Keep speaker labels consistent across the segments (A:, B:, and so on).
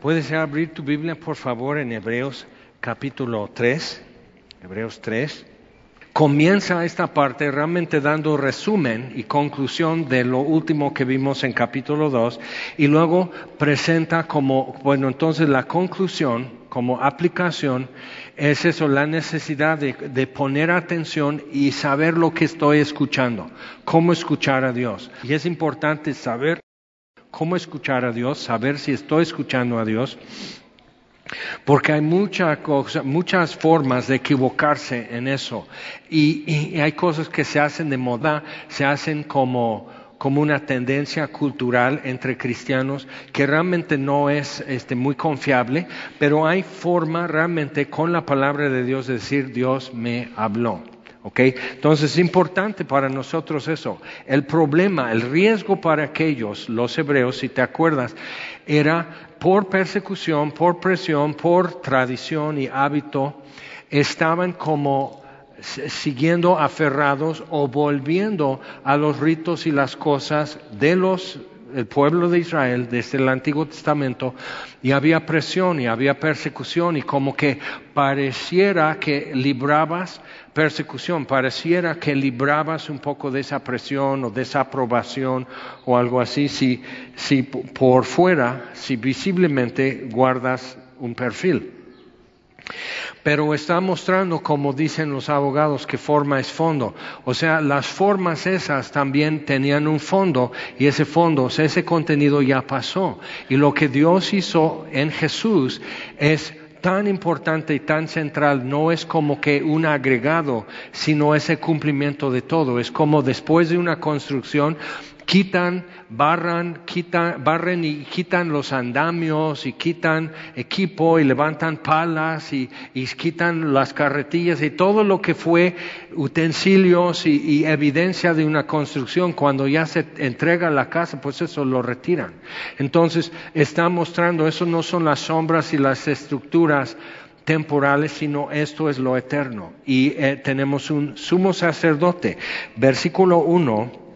A: Puedes abrir tu Biblia, por favor, en Hebreos capítulo 3. Hebreos 3. Comienza esta parte realmente dando resumen y conclusión de lo último que vimos en capítulo 2 y luego presenta como, bueno, entonces la conclusión como aplicación es eso, la necesidad de, de, poner atención y saber lo que estoy escuchando, cómo escuchar a Dios. Y es importante saber cómo escuchar a Dios, saber si estoy escuchando a Dios, porque hay mucha cosa, muchas formas de equivocarse en eso. Y, y, hay cosas que se hacen de moda, se hacen como, como una tendencia cultural entre cristianos que realmente no es este, muy confiable, pero hay forma realmente con la palabra de Dios de decir Dios me habló. ¿Ok? Entonces es importante para nosotros eso. El problema, el riesgo para aquellos, los hebreos, si te acuerdas, era por persecución, por presión, por tradición y hábito, estaban como siguiendo aferrados o volviendo a los ritos y las cosas de los el pueblo de Israel desde el Antiguo Testamento y había presión y había persecución y como que pareciera que librabas persecución, pareciera que librabas un poco de esa presión o desaprobación o algo así si, si por fuera, si visiblemente guardas un perfil. Pero está mostrando, como dicen los abogados, que forma es fondo. O sea, las formas esas también tenían un fondo y ese fondo, o sea, ese contenido ya pasó. Y lo que Dios hizo en Jesús es tan importante y tan central no es como que un agregado, sino ese cumplimiento de todo. Es como después de una construcción quitan, barran, quitan, barren y quitan los andamios y quitan equipo y levantan palas y, y quitan las carretillas y todo lo que fue utensilios y, y, evidencia de una construcción. Cuando ya se entrega la casa, pues eso lo retiran. Entonces está mostrando, eso no son las sombras y las estructuras temporales, sino esto es lo eterno. Y eh, tenemos un sumo sacerdote. Versículo 1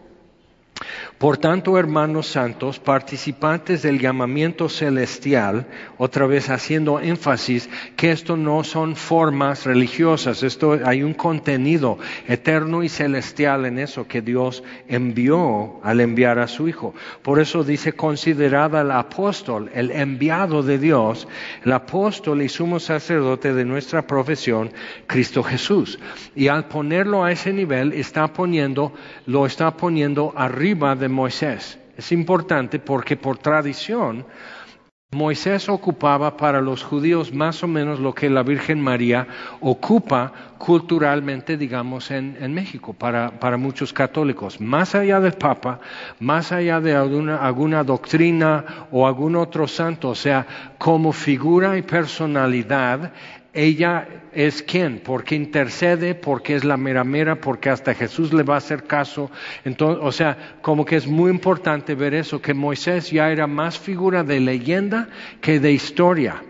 A: por tanto, hermanos santos, participantes del llamamiento celestial, otra vez haciendo énfasis que esto no son formas religiosas, esto hay un contenido eterno y celestial en eso que Dios envió al enviar a su Hijo. Por eso dice considerada al apóstol, el enviado de Dios, el apóstol y sumo sacerdote de nuestra profesión, Cristo Jesús. Y al ponerlo a ese nivel, está poniendo, lo está poniendo arriba de Moisés. Es importante porque por tradición Moisés ocupaba para los judíos más o menos lo que la Virgen María ocupa culturalmente, digamos, en, en México, para, para, muchos católicos. Más allá del Papa, más allá de alguna, alguna doctrina o algún otro santo, o sea, como figura y personalidad, ella es quien, porque intercede, porque es la mera mera, porque hasta Jesús le va a hacer caso. Entonces, o sea, como que es muy importante ver eso, que Moisés ya era más figura de leyenda que de historia.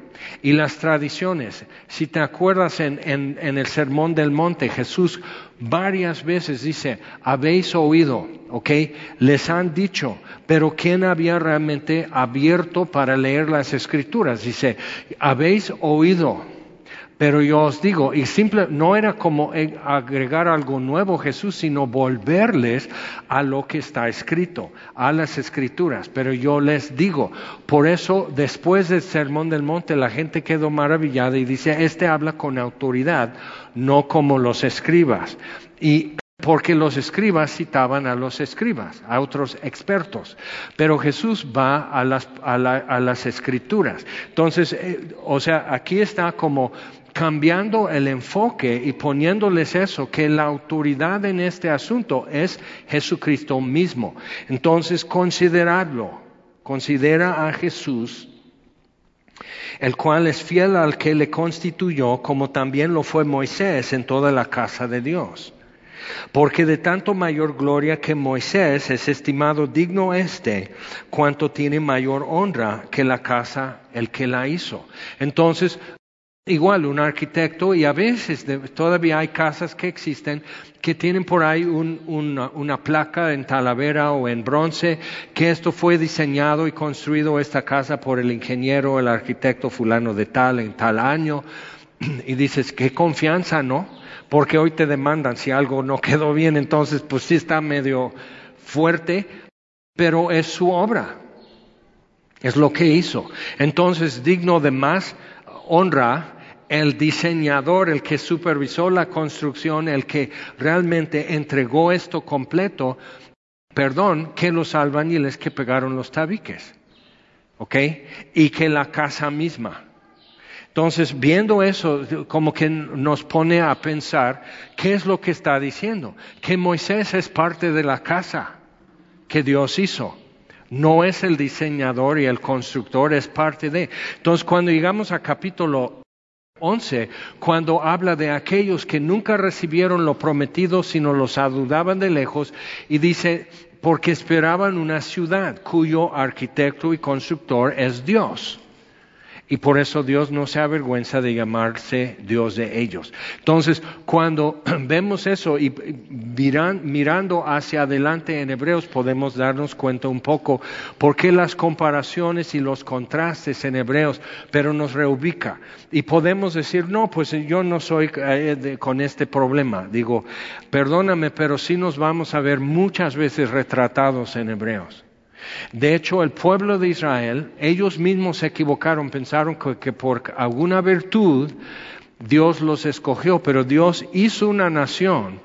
A: Y las tradiciones, si te acuerdas en, en, en el Sermón del Monte, Jesús varias veces dice, habéis oído, ¿ok? Les han dicho, pero ¿quién había realmente abierto para leer las escrituras? Dice, habéis oído pero yo os digo, y simple, no era como agregar algo nuevo Jesús, sino volverles a lo que está escrito, a las escrituras. Pero yo les digo, por eso después del Sermón del Monte la gente quedó maravillada y dice, este habla con autoridad, no como los escribas. Y porque los escribas citaban a los escribas, a otros expertos, pero Jesús va a las, a, la, a las escrituras. Entonces, eh, o sea, aquí está como cambiando el enfoque y poniéndoles eso, que la autoridad en este asunto es Jesucristo mismo. Entonces, consideradlo, considera a Jesús, el cual es fiel al que le constituyó, como también lo fue Moisés en toda la casa de Dios. Porque de tanto mayor gloria que Moisés es estimado digno este, cuanto tiene mayor honra que la casa el que la hizo. Entonces, igual un arquitecto y a veces todavía hay casas que existen que tienen por ahí una, una, placa en talavera o en bronce que esto fue diseñado y construido esta casa por el ingeniero, el arquitecto fulano de tal en tal año y dices, qué confianza, ¿no? Porque hoy te demandan si algo no quedó bien, entonces pues sí está medio fuerte, pero es su obra, es lo que hizo. Entonces, digno de más honra el diseñador, el que supervisó la construcción, el que realmente entregó esto completo, perdón, que los albañiles que pegaron los tabiques, ¿ok? Y que la casa misma. Entonces, viendo eso, como que nos pone a pensar, ¿qué es lo que está diciendo? Que Moisés es parte de la casa que Dios hizo. No es el diseñador y el constructor, es parte de. Entonces, cuando llegamos a capítulo 11, cuando habla de aquellos que nunca recibieron lo prometido, sino los adudaban de lejos, y dice, porque esperaban una ciudad cuyo arquitecto y constructor es Dios. Y por eso Dios no se avergüenza de llamarse Dios de ellos. Entonces, cuando vemos eso y mirando hacia adelante en Hebreos, podemos darnos cuenta un poco por qué las comparaciones y los contrastes en Hebreos, pero nos reubica. Y podemos decir, no, pues yo no soy eh, con este problema. Digo, perdóname, pero sí nos vamos a ver muchas veces retratados en Hebreos. De hecho, el pueblo de Israel, ellos mismos se equivocaron, pensaron que, por alguna virtud Dios los escogió, pero Dios hizo una nación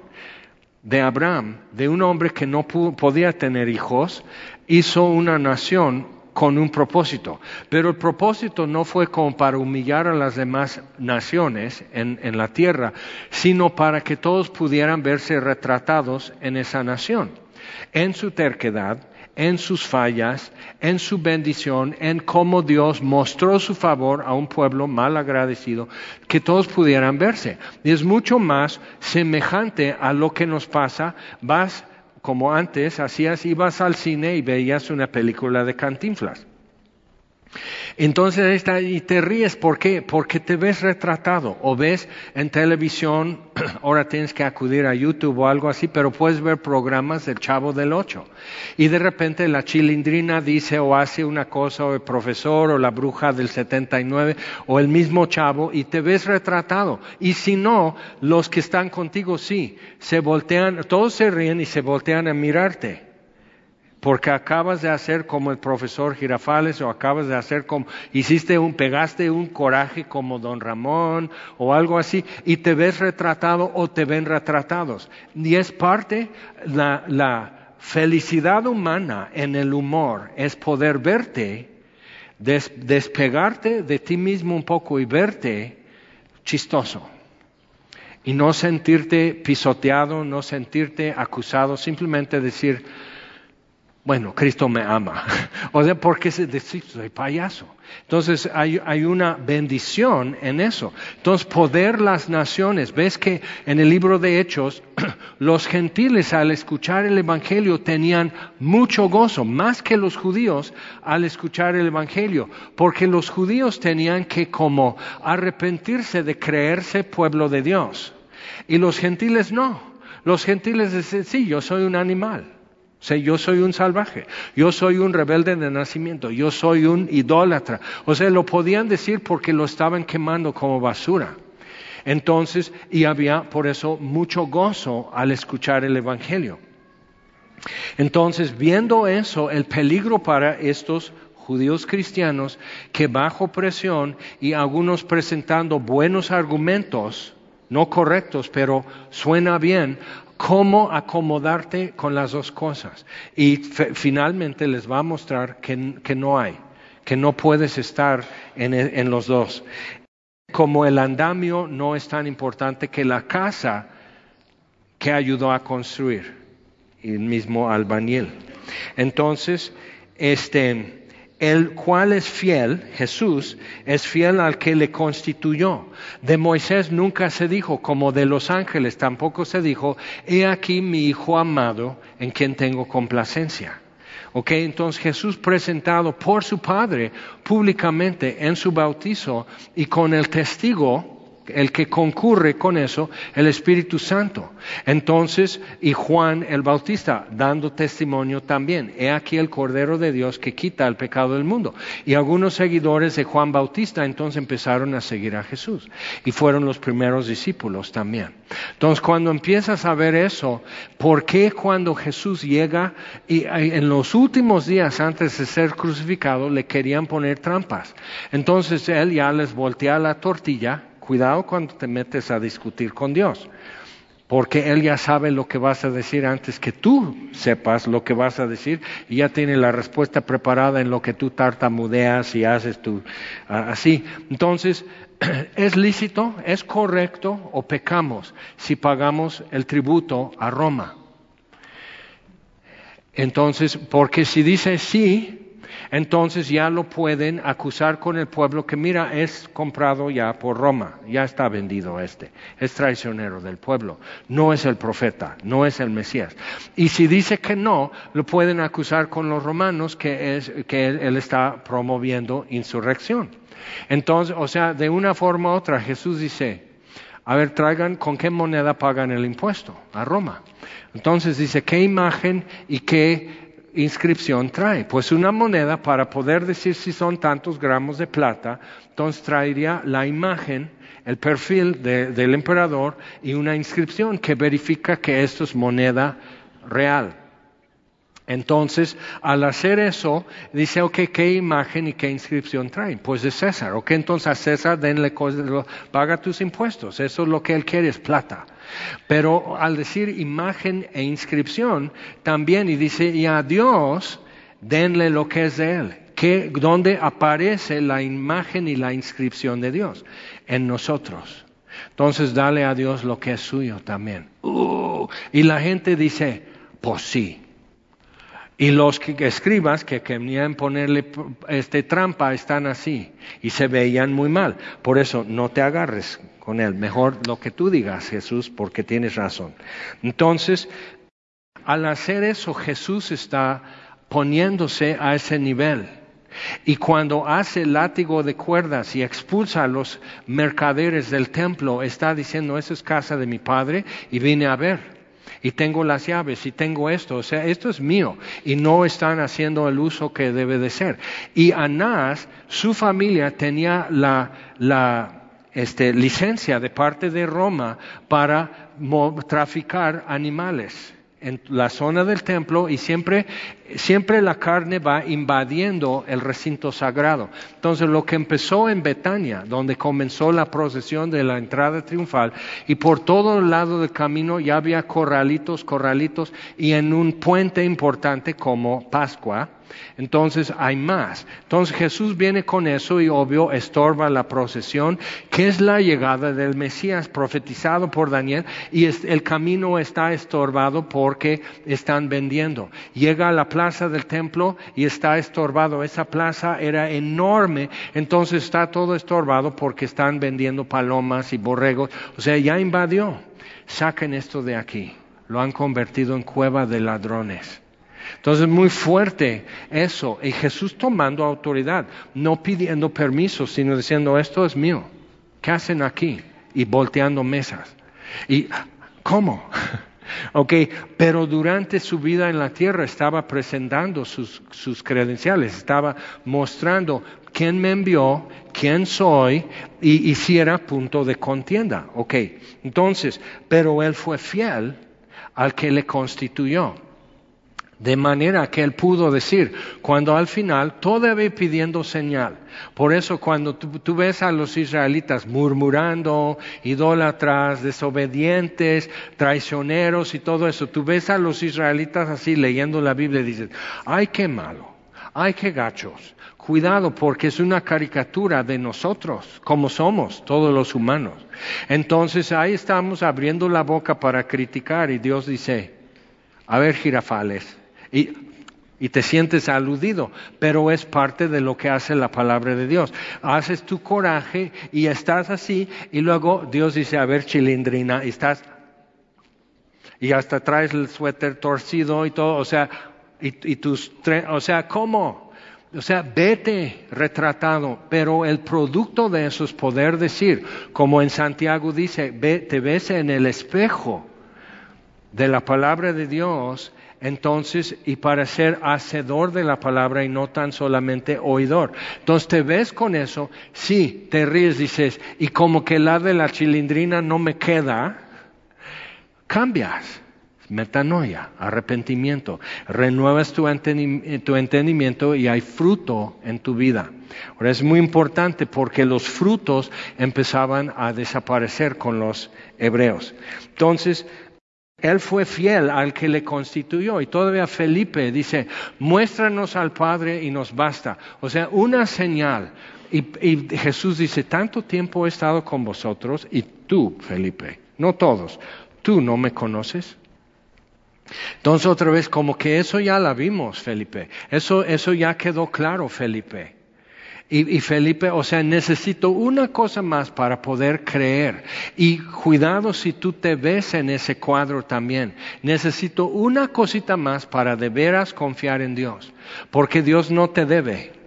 A: de Abraham, de un hombre que no podía tener hijos, hizo una nación con un propósito. Pero el propósito no fue como para humillar a las demás naciones en, la tierra, sino para que todos pudieran verse retratados en esa nación. En su terquedad, en sus fallas, en su bendición, en cómo Dios mostró su favor a un pueblo mal agradecido, que todos pudieran verse. Y es mucho más semejante a lo que nos pasa. Vas, como antes, hacías, ibas al cine y veías una película de cantinflas. Entonces está, y te ríes, ¿por qué? Porque te ves retratado o ves en televisión, ahora tienes que acudir a YouTube o algo así, pero puedes ver programas del Chavo del Ocho. Y de repente la chilindrina dice o hace una cosa, o el profesor o la bruja del 79 o el mismo Chavo y te ves retratado. Y si no, los que están contigo sí, se voltean, todos se ríen y se voltean a mirarte porque acabas de hacer como el profesor Girafales o acabas de hacer como hiciste un pegaste un coraje como don Ramón o algo así y te ves retratado o te ven retratados. Y es parte la, felicidad humana en el humor es poder verte despegarte de ti mismo un poco y verte chistoso. Y no sentirte pisoteado no sentirte acusado simplemente decir bueno, Cristo me ama. o sea, porque se dice, soy payaso. Entonces hay, hay, una bendición en eso. Entonces, poder las naciones. Ves que en el libro de Hechos, los gentiles al escuchar el Evangelio tenían mucho gozo, más que los judíos al escuchar el Evangelio, porque los judíos tenían que como arrepentirse de creerse pueblo de Dios. Y los gentiles no. Los gentiles dicen, sí, yo soy un animal. O sea, yo soy un salvaje, yo soy un rebelde de nacimiento, yo soy un idólatra. O sea, lo podían decir porque lo estaban quemando como basura. Entonces, y había por eso mucho gozo al escuchar el Evangelio. Entonces, viendo eso, el peligro para estos judíos cristianos que bajo presión y algunos presentando buenos argumentos, no correctos, pero suena bien, cómo acomodarte con las dos cosas. Y finalmente les va a mostrar que, no hay, que no puedes estar en, e, en los dos. Como el andamio no es tan importante que la casa que ayudó a construir, el mismo albañil. Entonces, este, el cual es fiel, Jesús, es fiel al que le constituyó. De Moisés nunca se dijo, como de los ángeles tampoco se dijo, he aquí mi Hijo amado en quien tengo complacencia. Ok, entonces Jesús presentado por su Padre públicamente en su bautizo y con el testigo el que concurre con eso, el Espíritu Santo. Entonces, y Juan el Bautista, dando testimonio también. He aquí el Cordero de Dios que quita el pecado del mundo. Y algunos seguidores de Juan Bautista entonces empezaron a seguir a Jesús. Y fueron los primeros discípulos también. Entonces, cuando empiezas a ver eso, ¿por qué cuando Jesús llega y en los últimos días antes de ser crucificado le querían poner trampas? Entonces él ya les voltea la tortilla Cuidado cuando te metes a discutir con Dios, porque Él ya sabe lo que vas a decir antes que tú sepas lo que vas a decir y ya tiene la respuesta preparada en lo que tú tartamudeas y haces tú así. Entonces, ¿es lícito, es correcto o pecamos si pagamos el tributo a Roma? Entonces, porque si dice sí, entonces ya lo pueden acusar con el pueblo que mira, es comprado ya por Roma, ya está vendido este, es traicionero del pueblo, no es el profeta, no es el Mesías. Y si dice que no, lo pueden acusar con los romanos que, es, que él, está promoviendo insurrección. Entonces, o sea, de una forma u otra, Jesús dice, a ver, traigan con qué moneda pagan el impuesto a Roma. Entonces dice, ¿qué imagen y qué inscripción trae? Pues una moneda para poder decir si son tantos gramos de plata, entonces traería la imagen, el perfil del emperador y una inscripción que verifica que esto es moneda real. Entonces, al hacer eso, dice, ok, ¿qué imagen y qué inscripción traen? Pues de César. Ok, entonces a César denle, paga tus impuestos. Eso es lo que él quiere, es plata. Pero al decir imagen e inscripción, también, y dice, y a Dios denle lo que es de Él. Que, ¿Dónde aparece la imagen y la inscripción de Dios? En nosotros. Entonces, dale a Dios lo que es suyo también. Uh, y la gente dice, pues sí. Y los que, escribas que querían ponerle este trampa están así y se veían muy mal. Por eso no te agarres con él. Mejor lo que tú digas, Jesús, porque tienes razón. Entonces, al hacer eso, Jesús está poniéndose a ese nivel. Y cuando hace látigo de cuerdas y expulsa a los mercaderes del templo, está diciendo, esa es casa de mi padre y vine a ver y tengo las llaves y tengo esto, o sea, esto es mío y no están haciendo el uso que debe de ser. Y Anás, su familia tenía la, la este, licencia de parte de Roma para traficar animales en la zona del templo y siempre, siempre la carne va invadiendo el recinto sagrado. Entonces lo que empezó en Betania, donde comenzó la procesión de la entrada triunfal, y por todo el lado del camino ya había corralitos, corralitos, y en un puente importante como Pascua, entonces hay más. Entonces Jesús viene con eso y obvio estorba la procesión, que es la llegada del Mesías profetizado por Daniel y el camino está estorbado porque están vendiendo. Llega a la plaza del templo y está estorbado. Esa plaza era enorme, entonces está todo estorbado porque están vendiendo palomas y borregos. O sea, ya invadió. Saquen esto de aquí. Lo han convertido en cueva de ladrones. Entonces, muy fuerte eso. Y Jesús tomando autoridad, no pidiendo permiso, sino diciendo, esto es mío. ¿Qué hacen aquí? Y volteando mesas. ¿Y cómo? ok, pero durante su vida en la tierra estaba presentando sus, sus credenciales, estaba mostrando quién me envió, quién soy y, y si era punto de contienda. Ok, entonces, pero él fue fiel al que le constituyó. De manera que él pudo decir, cuando al final todavía pidiendo señal. Por eso cuando tú, ves a los israelitas murmurando, idólatras, desobedientes, traicioneros y todo eso, tú ves a los israelitas así leyendo la Biblia y dices, ay qué malo, ay qué gachos. Cuidado porque es una caricatura de nosotros, como somos todos los humanos. Entonces ahí estamos abriendo la boca para criticar y Dios dice, a ver, girafales, y, te sientes aludido, pero es parte de lo que hace la palabra de Dios. Haces tu coraje y estás así y luego Dios dice, a ver chilindrina, y estás y hasta traes el suéter torcido y todo, o sea, Y, tus o sea, ¿cómo? O sea, vete retratado, pero el producto de eso es poder decir, como en Santiago dice, ve, te ves en el espejo de la palabra de Dios entonces, y para ser hacedor de la palabra y no tan solamente oidor. Entonces te ves con eso, sí, te ríes, dices, y como que la de la chilindrina no me queda, cambias. Metanoia, arrepentimiento, renuevas tu, tu entendimiento y hay fruto en tu vida. Ahora es muy importante porque los frutos empezaban a desaparecer con los hebreos. Entonces, él fue fiel al que le constituyó. Y todavía Felipe dice, muéstranos al Padre y nos basta. O sea, una señal. Y, Jesús dice, tanto tiempo he estado con vosotros y tú, Felipe, no todos, tú no me conoces. Entonces otra vez, como que eso ya la vimos, Felipe. Eso, eso ya quedó claro, Felipe. Y, Felipe, o sea, necesito una cosa más para poder creer. Y cuidado si tú te ves en ese cuadro también. Necesito una cosita más para de veras confiar en Dios. Porque Dios no te debe.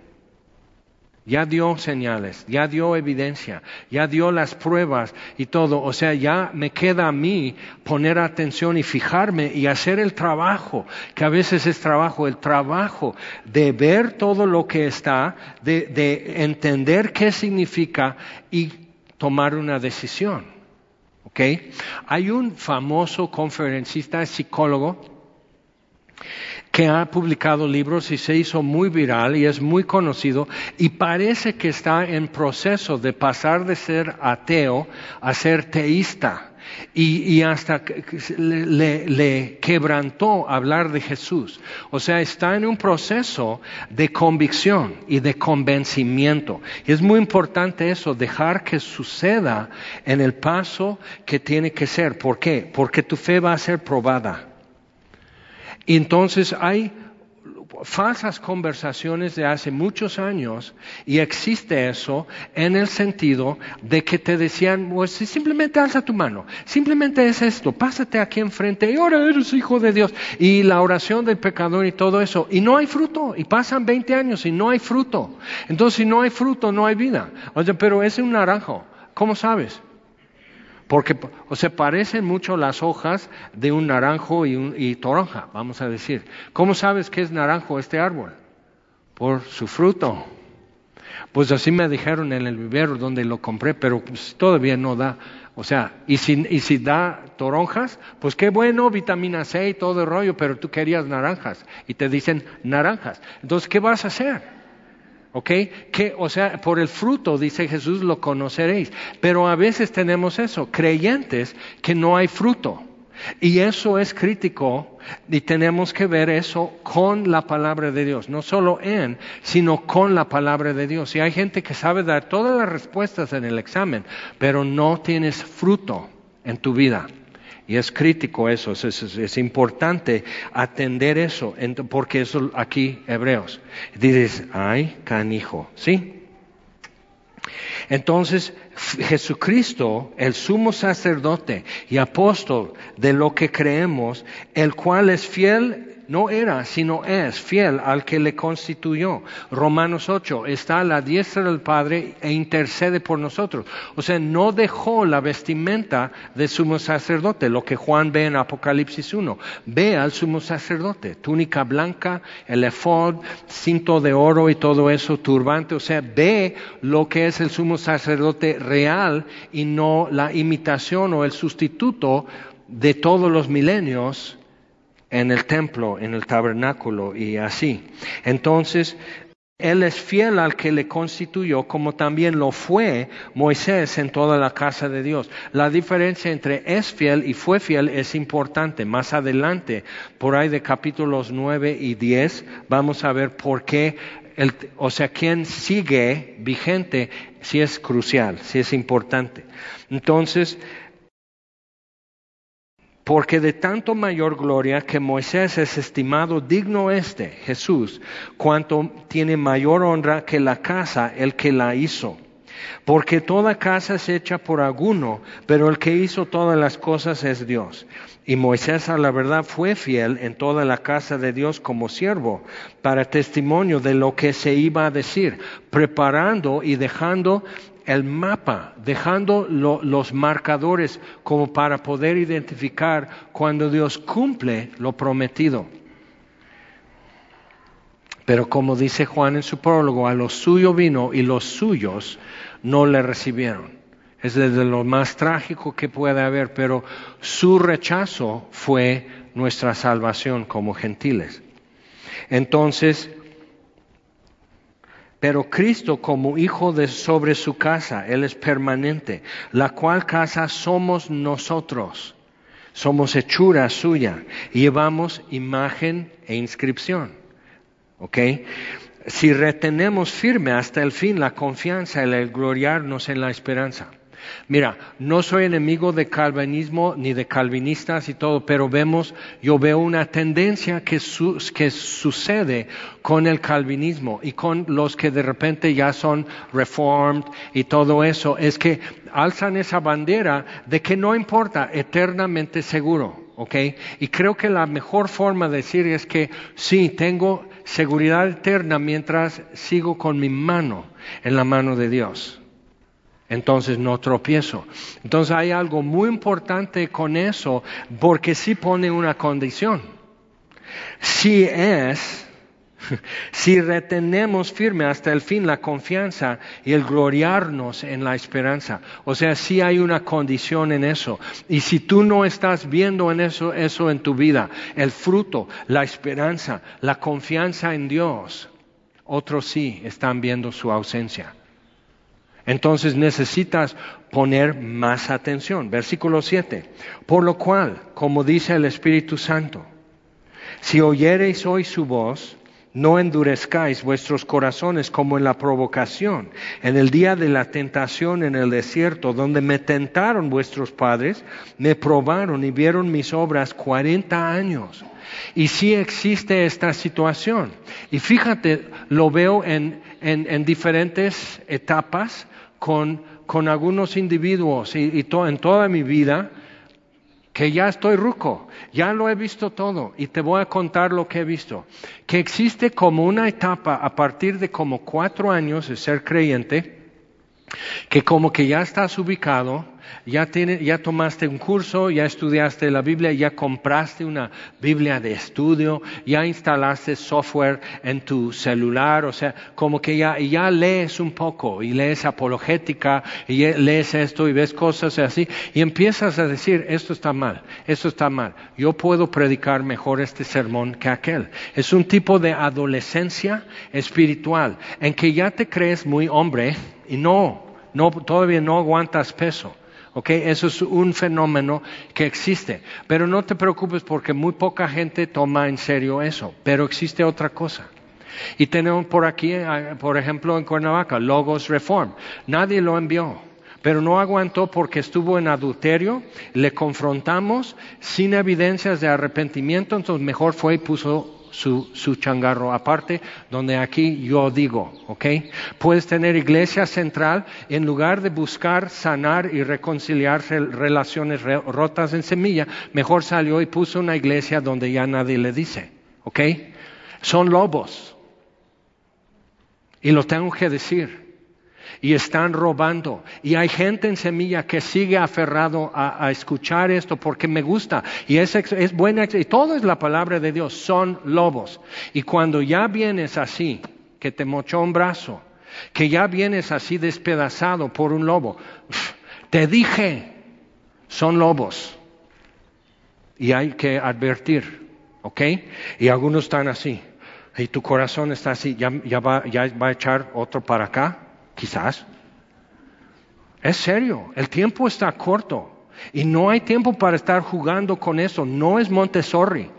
A: Ya dio señales, ya dio evidencia, ya dio las pruebas y todo. O sea, ya me queda a mí poner atención y fijarme y hacer el trabajo, que a veces es trabajo, el trabajo de ver todo lo que está, de, de entender qué significa y tomar una decisión. ¿Ok? Hay un famoso conferencista, psicólogo, que ha publicado libros y se hizo muy viral y es muy conocido y parece que está en proceso de pasar de ser ateo a ser teísta. Y, hasta le, le, quebrantó hablar de Jesús. O sea, está en un proceso de convicción y de convencimiento. Y es muy importante eso, dejar que suceda en el paso que tiene que ser. ¿Por qué? Porque tu fe va a ser probada. Y entonces hay falsas conversaciones de hace muchos años y existe eso en el sentido de que te decían, pues simplemente alza tu mano, simplemente es esto, pásate aquí enfrente y ahora eres hijo de Dios y la oración del pecador y todo eso y no hay fruto y pasan 20 años y no hay fruto. Entonces si no hay fruto no hay vida. Oye, pero es un naranjo, ¿cómo sabes? Porque o se parecen mucho las hojas de un naranjo y, un, y toronja, vamos a decir. ¿Cómo sabes que es naranjo este árbol? Por su fruto. Pues así me dijeron en el vivero donde lo compré, pero pues, todavía no da. O sea, y si, y si da toronjas, pues qué bueno, vitamina C y todo el rollo, pero tú querías naranjas y te dicen naranjas. Entonces, ¿qué vas a hacer? ¿Ok? Que, o sea, por el fruto, dice Jesús, lo conoceréis. Pero a veces tenemos eso, creyentes que no hay fruto. Y eso es crítico y tenemos que ver eso con la palabra de Dios, no solo en, sino con la palabra de Dios. Y hay gente que sabe dar todas las respuestas en el examen, pero no tienes fruto en tu vida. Y es crítico eso, es, importante atender eso, porque eso aquí, Hebreos. Dices, ay, canijo, ¿sí? Entonces, Jesucristo, el sumo sacerdote y apóstol de lo que creemos, el cual es fiel no era, sino es fiel al que le constituyó. Romanos 8, está a la diestra del Padre e intercede por nosotros. O sea, no dejó la vestimenta del sumo sacerdote, lo que Juan ve en Apocalipsis 1. Ve al sumo sacerdote, túnica blanca, el efod, cinto de oro y todo eso, turbante. O sea, ve lo que es el sumo sacerdote real y no la imitación o el sustituto de todos los milenios en el templo, en el tabernáculo y así. Entonces, él es fiel al que le constituyó, como también lo fue Moisés en toda la casa de Dios. La diferencia entre es fiel y fue fiel es importante. Más adelante, por ahí de capítulos 9 y 10, vamos a ver por qué, el, o sea, quién sigue vigente, si es crucial, si es importante. Entonces, porque de tanto mayor gloria que Moisés es estimado digno este, Jesús, cuanto tiene mayor honra que la casa el que la hizo. Porque toda casa es hecha por alguno, pero el que hizo todas las cosas es Dios. Y Moisés a la verdad fue fiel en toda la casa de Dios como siervo, para testimonio de lo que se iba a decir, preparando y dejando el mapa, dejando los marcadores como para poder identificar cuando Dios cumple lo prometido. Pero como dice Juan en su prólogo, a lo suyo vino y los suyos no le recibieron. Es desde lo más trágico que puede haber, pero su rechazo fue nuestra salvación como gentiles. Entonces, pero Cristo como hijo de sobre su casa, Él es permanente, la cual casa somos nosotros. Somos hechura suya llevamos imagen e inscripción. ¿Ok? Si retenemos firme hasta el fin la confianza, el gloriarnos en la esperanza. Mira, no soy enemigo de calvinismo ni de calvinistas y todo, pero vemos, yo veo una tendencia que, sucede con el calvinismo y con los que de repente ya son reformed y todo eso, es que alzan esa bandera de que no importa, eternamente seguro. ¿ok? Y creo que la mejor forma de decir es que sí, tengo seguridad eterna mientras sigo con mi mano en la mano de Dios. Entonces no tropiezo. Entonces hay algo muy importante con eso porque sí pone una condición. Si es si retenemos firme hasta el fin la confianza y el gloriarnos en la esperanza. O sea, si hay una condición en eso. Y si tú no estás viendo en eso, eso en tu vida, el fruto, la esperanza, la confianza en Dios, otros sí están viendo su ausencia. Entonces necesitas poner más atención. Versículo 7. Por lo cual, como dice el Espíritu Santo, si oyereis hoy su voz, no endurezcáis vuestros corazones como en la provocación, en el día de la tentación en el desierto, donde me tentaron vuestros padres, me probaron y vieron mis obras cuarenta años. Y sí existe esta situación. Y fíjate, lo veo en, en, diferentes etapas con, con, algunos individuos y, y en toda mi vida que ya estoy ruco, ya lo he visto todo y te voy a contar lo que he visto. Que existe como una etapa a partir de como cuatro años de ser creyente, que como que ya estás ubicado, ya, ya tomaste un curso, ya estudiaste la Biblia, ya compraste una Biblia de estudio, ya instalaste software en tu celular, o sea, como que ya, ya lees un poco y lees apologética y lees esto y ves cosas así y empiezas a decir, esto está mal, esto está mal, yo puedo predicar mejor este sermón que aquel. Es un tipo de adolescencia espiritual en que ya te crees muy hombre y no, no, todavía no aguantas peso. Eso es un fenómeno que existe. Pero no te preocupes porque muy poca gente toma en serio eso. Pero existe otra cosa. Y tenemos por aquí, eh, por ejemplo, en Cuernavaca, Logos Reform. Nadie lo envió pero no aguantó porque estuvo en adulterio, le confrontamos sin evidencias de arrepentimiento, entonces mejor fue y puso su, su changarro aparte, donde aquí yo digo, ¿ok? Puedes tener iglesia central en lugar de buscar sanar y reconciliar relaciones rotas en semilla, mejor salió y puso una iglesia donde ya nadie le dice, ¿ok? Son lobos. Y lo tengo que decir y están robando. Y hay gente en semilla que sigue aferrado a, escuchar esto porque me gusta y es, es buena. Y todo es la palabra de Dios, son lobos. Y cuando ya vienes así, que te mochó un brazo, que ya vienes así despedazado por un lobo, te dije, son lobos. Y hay que advertir, ¿ok? Y algunos están así. Y tu corazón está así, ya, ya, va, ya va a echar otro para acá. Quizás. Es serio, el tiempo está corto y no hay tiempo para estar jugando con eso. No es Montessori.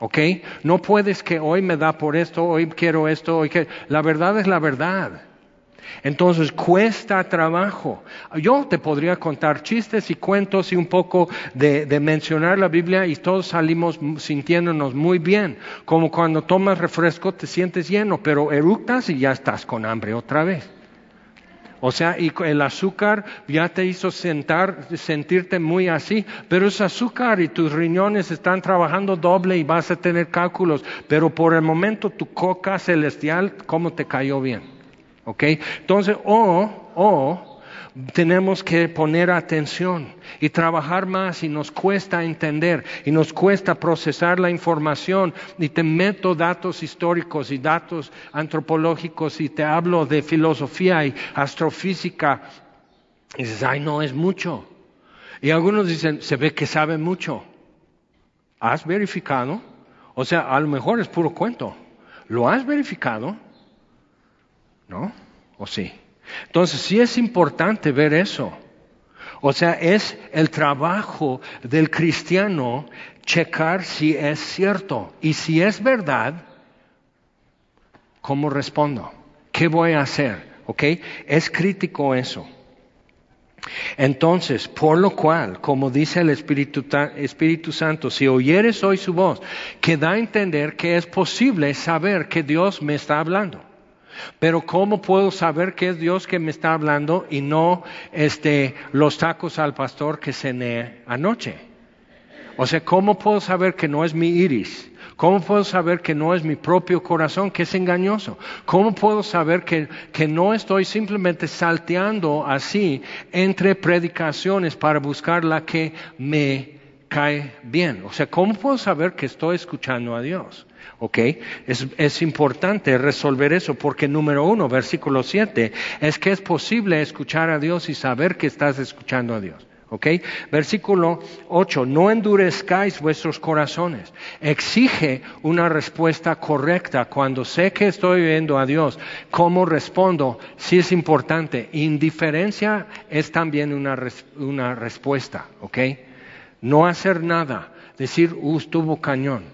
A: ¿Ok? No puedes que hoy me da por esto, hoy quiero esto, hoy que... La verdad es la verdad. Entonces cuesta trabajo. Yo te podría contar chistes y cuentos y un poco de, de, mencionar la Biblia y todos salimos sintiéndonos muy bien. Como cuando tomas refresco te sientes lleno, pero eructas y ya estás con hambre otra vez. O sea, y el azúcar ya te hizo sentar, sentirte muy así, pero es azúcar y tus riñones están trabajando doble y vas a tener cálculos, pero por el momento tu coca celestial, ¿cómo te cayó bien? ¿Ok? Entonces, o, o, tenemos que poner atención y trabajar más y nos cuesta entender y nos cuesta procesar la información y te meto datos históricos y datos antropológicos y te hablo de filosofía y astrofísica y dices, ay no, es mucho. Y algunos dicen, se ve que sabe mucho. ¿Has verificado? O sea, a lo mejor es puro cuento. ¿Lo has verificado? ¿No? ¿O sí? Entonces, sí es importante ver eso. O sea, es el trabajo del cristiano checar si es cierto. Y si es verdad, ¿cómo respondo? ¿Qué voy a hacer? ¿Ok? Es crítico eso. Entonces, por lo cual, como dice el Espíritu, Espíritu, Santo, si oyeres hoy su voz, que da a entender que es posible saber que Dios me está hablando. Pero ¿cómo puedo saber que es Dios que me está hablando y no este, los tacos al pastor que cené anoche? O sea, ¿cómo puedo saber que no es mi iris? ¿Cómo puedo saber que no es mi propio corazón que es engañoso? ¿Cómo puedo saber que, que no estoy simplemente salteando así entre predicaciones para buscar la que me cae bien? O sea, ¿cómo puedo saber que estoy escuchando a Dios? ¿Ok? Es, es, importante resolver eso porque número uno, versículo 7, es que es posible escuchar a Dios y saber que estás escuchando a Dios. ¿Ok? Versículo 8, no endurezcáis vuestros corazones. Exige una respuesta correcta cuando sé que estoy oyendo a Dios. ¿Cómo respondo? Sí es importante. Indiferencia es también una, una respuesta. ¿Ok? No hacer nada. Decir, uh, estuvo cañón.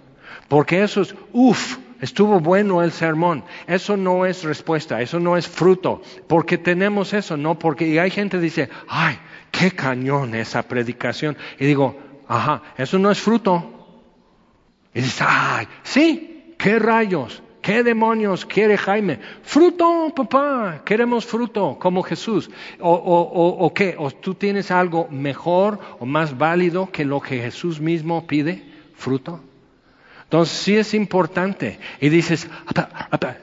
A: Porque eso es, uff, estuvo bueno el sermón. Eso no es respuesta, eso no es fruto. Porque tenemos eso, no porque y hay gente que dice, ay, qué cañón esa predicación. Y digo, ajá, eso no es fruto. Y dices, ay, sí, qué rayos, qué demonios quiere Jaime. Fruto, papá, queremos fruto, como Jesús. O, o, o, o qué, o tú tienes algo mejor o más válido que lo que Jesús mismo pide, fruto. Entonces sí es importante. Y dices,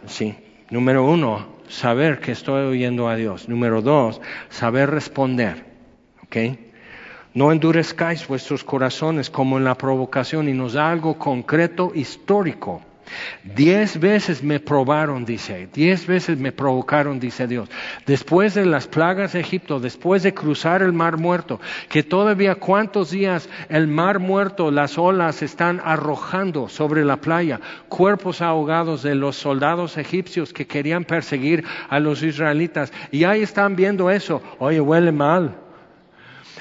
A: sí, número uno, saber que estoy oyendo a Dios. Número dos, saber responder. ¿Ok? No endurezcáis vuestros corazones como en la provocación y nos da algo concreto, histórico. Diez veces me probaron, dice, diez veces me provocaron, dice Dios. Después de las plagas de Egipto, después de cruzar el mar muerto, que todavía cuántos días el mar muerto, las olas están arrojando sobre la playa, cuerpos ahogados de los soldados egipcios que querían perseguir a los israelitas. Y ahí están viendo eso. Oye, huele mal.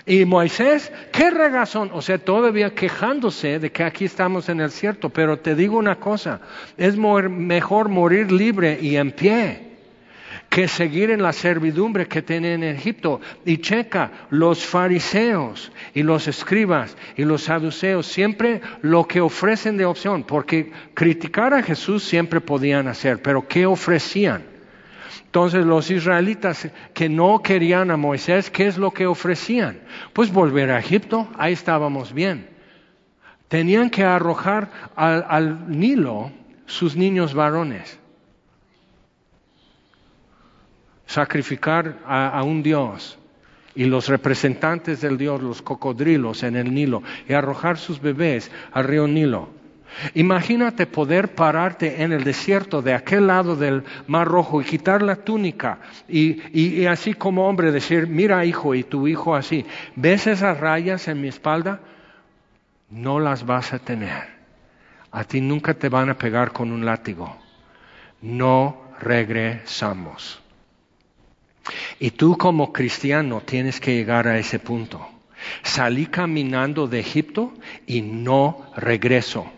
A: Y Moisés, qué regazón, o sea, todavía quejándose de que aquí estamos en el cierto, pero te digo una cosa, es mejor morir libre y en pie que seguir en la servidumbre que tienen en Egipto. Y checa, los fariseos y los escribas y los saduceos siempre lo que ofrecen de opción, porque criticar a Jesús siempre podían hacer, pero ¿qué ofrecían? Entonces los israelitas que no querían a Moisés, ¿qué es lo que ofrecían? Pues volver a Egipto, ahí estábamos bien. Tenían que arrojar al, Nilo sus niños varones, sacrificar a un Dios y los representantes del Dios, los cocodrilos en el Nilo, y arrojar sus bebés al río Nilo. Imagínate poder pararte en el desierto de aquel lado del Mar Rojo y quitar la túnica y, así como hombre decir, mira hijo y tu hijo así, ¿ves esas rayas en mi espalda? No las vas a tener. A ti nunca te van a pegar con un látigo. No regresamos. Y tú como cristiano tienes que llegar a ese punto. Salí caminando de Egipto y no regreso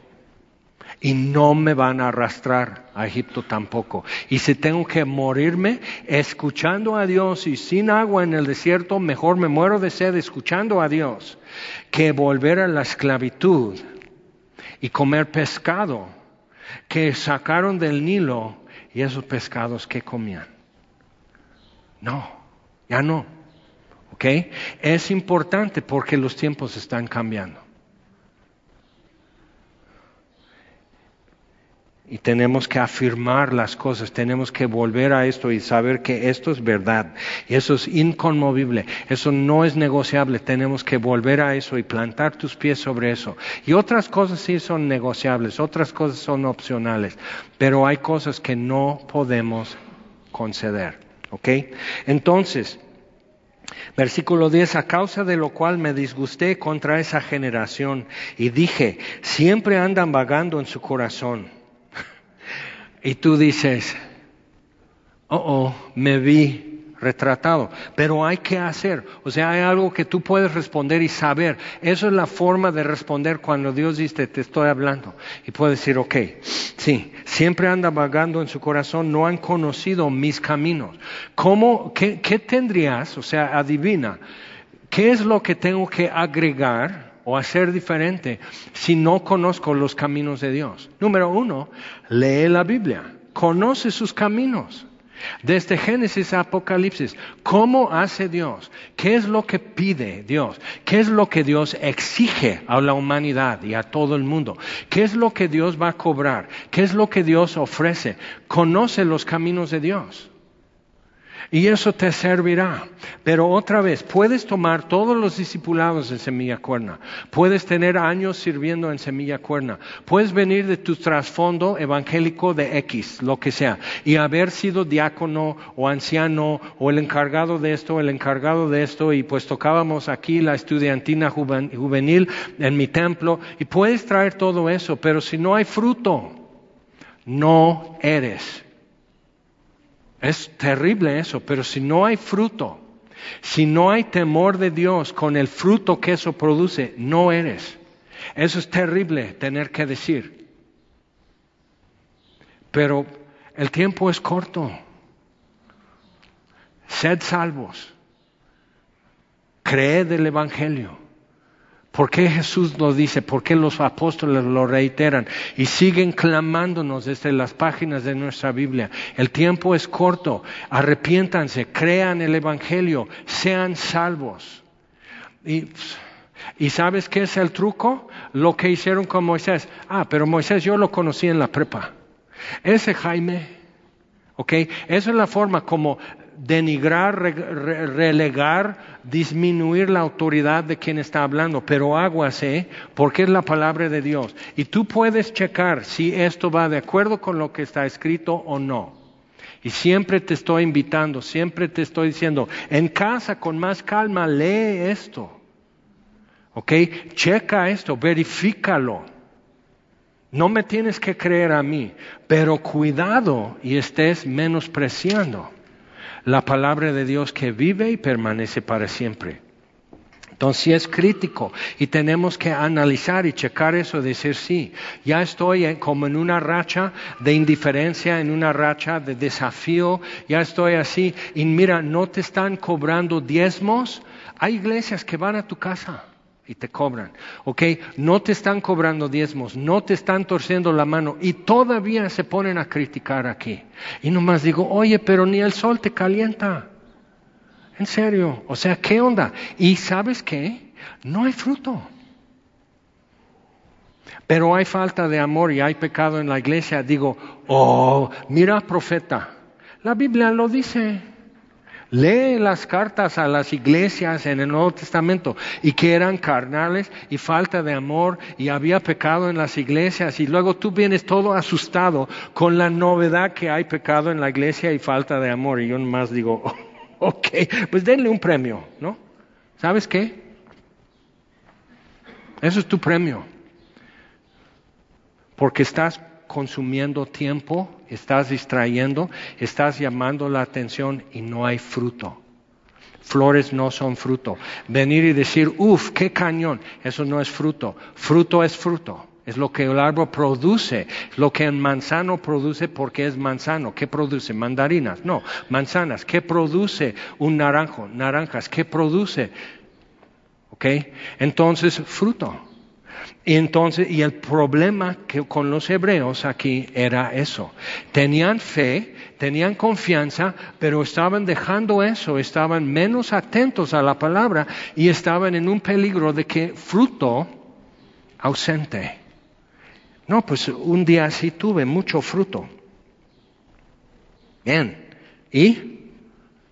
A: y no me van a arrastrar a Egipto tampoco. Y si tengo que morirme escuchando a Dios y sin agua en el desierto, mejor me muero de sed escuchando a Dios que volver a la esclavitud y comer pescado que sacaron del Nilo y esos pescados que comían. No, Ya no. ¿Ok? Es importante porque los tiempos están cambiando. Y tenemos que afirmar las cosas, tenemos que volver a esto y saber que esto es verdad. Y eso es inconmovible, eso no es negociable. Tenemos que volver a eso y plantar tus pies sobre eso. Y otras cosas sí son negociables, otras cosas son opcionales, pero hay cosas que no podemos conceder. ¿Ok? Entonces, Versículo 10, a causa de lo cual me disgusté contra esa generación y dije, siempre andan vagando en su corazón y tú dices, oh, oh, me vi retratado, pero hay que hacer, o sea, hay algo que tú puedes responder y saber. Eso es la forma de responder cuando Dios dice, te estoy hablando. Y puedes decir, ok, sí, siempre anda vagando en su corazón, no han conocido mis caminos. ¿Cómo, qué, qué tendrías, o sea, adivina, qué es lo que tengo que agregar? O hacer diferente si no conozco los caminos de Dios? Número uno, lee la Biblia, conoce sus caminos. Desde Génesis a Apocalipsis, ¿cómo hace Dios? ¿Qué es lo que pide Dios? ¿Qué es lo que Dios exige a la humanidad y a todo el mundo? ¿Qué es lo que Dios va a cobrar? ¿Qué es lo que Dios ofrece? Conoce los caminos de Dios. Y eso te servirá. Pero otra vez, puedes tomar todos los discipulados en Semilla Cuerna. Puedes tener años sirviendo en Semilla Cuerna. Puedes venir de tu trasfondo evangélico de X, lo que sea, y haber sido diácono o anciano o el encargado de esto, el encargado de esto, y pues tocábamos aquí la estudiantina juvenil en mi templo. Y puedes traer todo eso, pero si no hay fruto, no eres es terrible eso, pero si no hay fruto, si no hay temor de Dios con el fruto que eso produce, no eres. Eso es terrible tener que decir. Pero el tiempo es corto. Sed salvos. Creed el Evangelio. ¿Por qué Jesús lo dice? ¿Por qué los apóstoles lo reiteran? Y siguen clamándonos desde las páginas de nuestra Biblia. El tiempo es corto. Arrepiéntanse, crean el Evangelio, sean salvos. Y, ¿Y sabes qué es el truco? Lo que hicieron con Moisés. Ah, pero Moisés yo lo conocí en la prepa. Ese Jaime, ¿ok? Esa es la forma como denigrar, relegar, disminuir la autoridad de quien está hablando, pero aguase porque es la palabra de Dios. Y tú puedes checar si esto va de acuerdo con lo que está escrito o no. Y siempre te estoy invitando, siempre te estoy diciendo, en casa con más calma, lee esto. ¿Ok? Checa esto, verifícalo. No me tienes que creer a mí, pero cuidado y estés menospreciando la palabra de Dios que vive y permanece para siempre. Entonces es crítico y tenemos que analizar y checar eso, decir sí, ya estoy como en una racha de indiferencia, en una racha de desafío, ya estoy así. Y mira, no te están cobrando diezmos, hay iglesias que van a tu casa y te cobran. ¿Ok? No te están cobrando diezmos, no te están torciendo la mano y todavía se ponen a criticar aquí. Y nomás digo, oye, pero ni el sol te calienta. En serio, o sea, ¿qué onda? Y sabes qué? No hay fruto. Pero hay falta de amor y hay pecado en la iglesia. Digo, oh, mira, profeta, la Biblia lo dice. Lee las cartas a las iglesias en el Nuevo Testamento y que eran carnales y falta de amor y había pecado en las iglesias y luego tú vienes todo asustado con la novedad que hay pecado en la iglesia y falta de amor y yo nomás digo, ok, pues denle un premio, ¿no? ¿Sabes qué? Eso es tu premio. Porque estás consumiendo tiempo, estás distrayendo, estás llamando la atención y no hay fruto. Flores no son fruto. Venir y decir, uff, qué cañón, eso no es fruto. Fruto es fruto. Es lo que el árbol produce, lo que el manzano produce porque es manzano. ¿Qué produce? Mandarinas, no, manzanas. ¿Qué produce un naranjo? Naranjas. ¿Qué produce? ¿Ok? Entonces, fruto. Y entonces, y el problema que con los hebreos aquí era eso. Tenían fe, tenían confianza, pero estaban dejando eso, estaban menos atentos a la palabra y estaban en un peligro de que fruto ausente. No, pues un día sí tuve mucho fruto. Bien. ¿Y?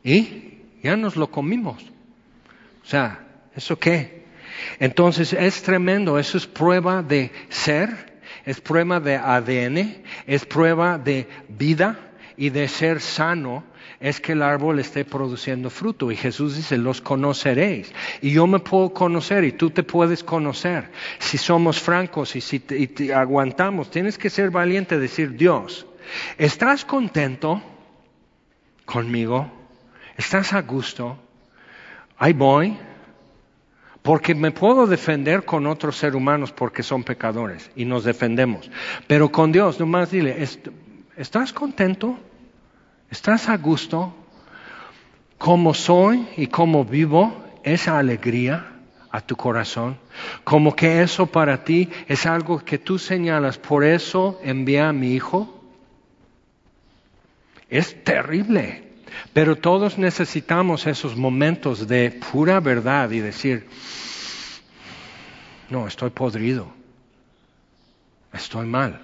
A: ¿Y? Ya nos lo comimos. O sea, ¿eso qué? Entonces es tremendo, eso es prueba de ser, es prueba de ADN, es prueba de vida y de ser sano, es que el árbol esté produciendo fruto. Y Jesús dice, los conoceréis. Y yo me puedo conocer y tú te puedes conocer. Si somos francos y si aguantamos, tienes que ser valiente, decir, Dios, ¿estás contento conmigo? ¿Estás a gusto? Ahí voy. Porque me puedo defender con otros seres humanos porque son pecadores y nos defendemos. Pero con Dios, nomás dile, ¿estás contento? ¿Estás a gusto? ¿Cómo soy y cómo vivo? Esa alegría a tu corazón. Como que eso para ti es algo que tú señalas. Por eso envié a mi hijo. Es terrible. Pero todos necesitamos esos momentos de pura verdad y decir, no, estoy podrido, estoy mal.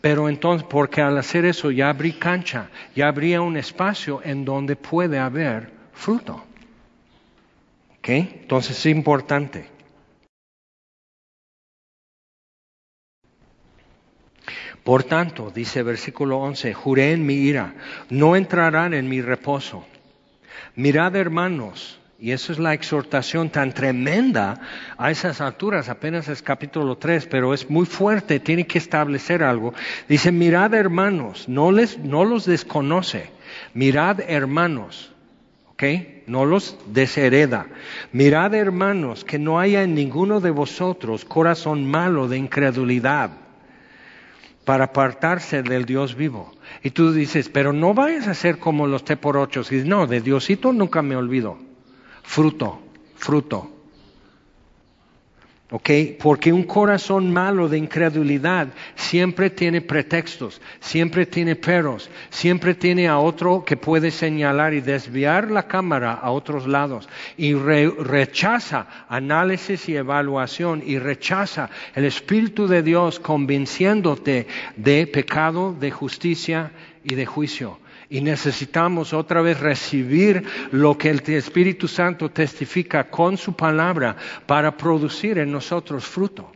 A: Pero entonces, porque al hacer eso ya abrí cancha, ya habría un espacio en donde puede haber fruto. ¿Ok? Entonces es importante. Por tanto, dice versículo 11, juré en mi ira, no entrarán en mi reposo. Mirad, hermanos, y esa es la exhortación tan tremenda a esas alturas, apenas es capítulo 3, pero es muy fuerte, tiene que establecer algo. Dice, mirad hermanos, no, les, no los desconoce, mirad hermanos, ¿ok? No los deshereda. Mirad hermanos, que no haya en ninguno de vosotros corazón malo de incredulidad para apartarse del Dios vivo. Y tú dices, pero no vayas a ser como los T por ocho. Y no, de Diosito nunca me olvido. Fruto, fruto. ¿Ok? Porque un corazón malo de incredulidad siempre tiene pretextos, siempre tiene peros, siempre tiene a otro que puede señalar y desviar la cámara a otros lados y rechaza análisis y evaluación y rechaza el Espíritu de Dios convenciéndote de pecado, de justicia y de juicio. Y necesitamos otra vez recibir lo que el Espíritu Santo testifica con su palabra para producir en nosotros fruto.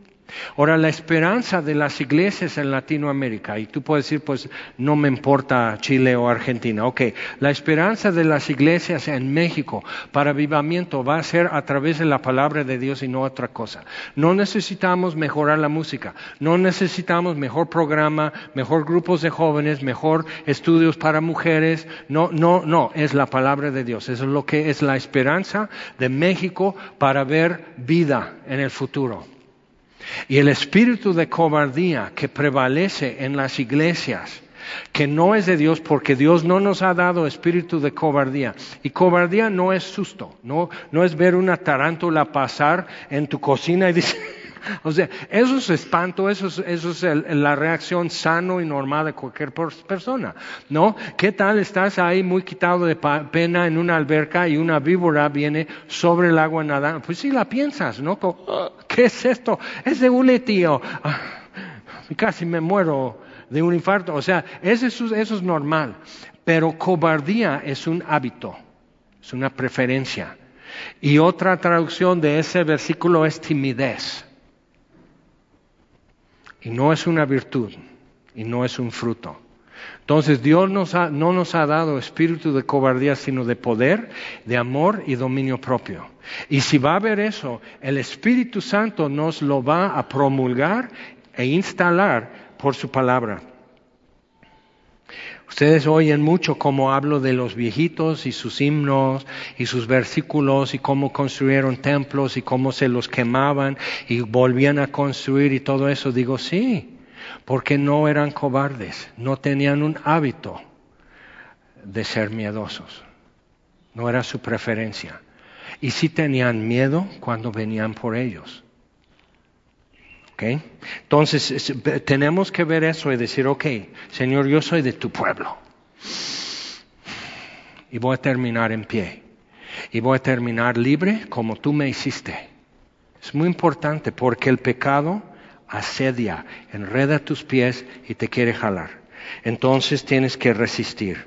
A: Ahora, la esperanza de las iglesias en Latinoamérica, y tú puedes decir, pues no me importa Chile o Argentina, ok, la esperanza de las iglesias en México para avivamiento va a ser a través de la palabra de Dios y no otra cosa. No necesitamos mejorar la música, no necesitamos mejor programa, mejor grupos de jóvenes, mejor estudios para mujeres, no, no, no, es la palabra de Dios, es lo que es la esperanza de México para ver vida en el futuro. Y el espíritu de cobardía que prevalece en las iglesias, que no es de Dios porque Dios no nos ha dado espíritu de cobardía. Y cobardía no es susto, no, no es ver una tarántula pasar en tu cocina y decir, o sea, eso es espanto, eso es, eso es la reacción sano y normal de cualquier persona, ¿no? ¿Qué tal estás ahí muy quitado de pena en una alberca y una víbora viene sobre el agua nadando? Pues sí la piensas, ¿no? Ah, ¿Qué es esto? Es de un tío. Ah, casi me muero de un infarto. O sea, eso es normal. Pero cobardía es un hábito, es una preferencia. Y otra traducción de ese versículo es timidez. Y no es una virtud y no es un fruto. Entonces Dios no nos ha dado espíritu de cobardía, sino de poder, de amor y dominio propio. Y si va a haber eso, el Espíritu Santo nos lo va a promulgar e instalar por su palabra. Ustedes oyen mucho cómo hablo de los viejitos y sus himnos y sus versículos y cómo construyeron templos y cómo se los quemaban y volvían a construir y todo eso. Digo, sí, porque no eran cobardes, no tenían un hábito de ser miedosos. No era su preferencia. Y sí tenían miedo cuando venían por ellos. ¿Okay? Entonces, tenemos que ver eso y decir, ok, Señor, yo soy de tu pueblo. Y voy a terminar en pie. Y voy a terminar libre como tú me hiciste. Es muy importante porque el pecado asedia, enreda tus pies y te quiere jalar. Entonces tienes que resistir.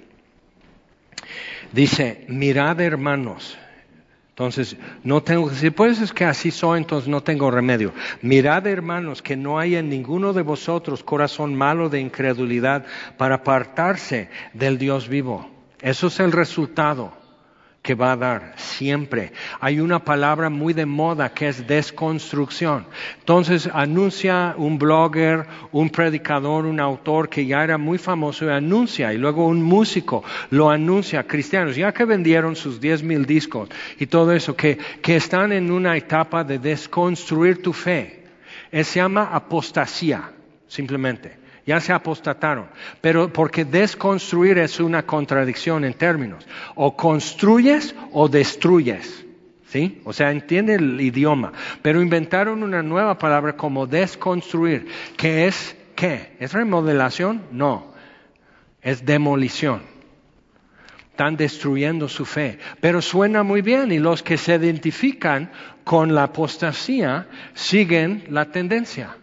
A: Dice, mirad hermanos, entonces, no tengo que decir, pues es que así soy, entonces no tengo remedio. Mirad, hermanos, que no haya en ninguno de vosotros corazón malo de incredulidad para apartarse del Dios vivo. Eso es el resultado que va a dar siempre. Hay una palabra muy de moda que es desconstrucción. Entonces anuncia un blogger, un predicador, un autor que ya era muy famoso y anuncia, y luego un músico lo anuncia, cristianos, ya que vendieron sus diez mil discos y todo eso, que, que están en una etapa de desconstruir tu fe. se llama apostasía, simplemente ya se apostataron. Pero porque desconstruir es una contradicción en términos. O construyes o destruyes. ¿Sí? O sea, entiende el idioma. Pero inventaron una nueva palabra como desconstruir, que es ¿qué? ¿Es remodelación? No. Es demolición. Están destruyendo su fe. Pero suena muy bien y los que se identifican con la apostasía siguen la tendencia.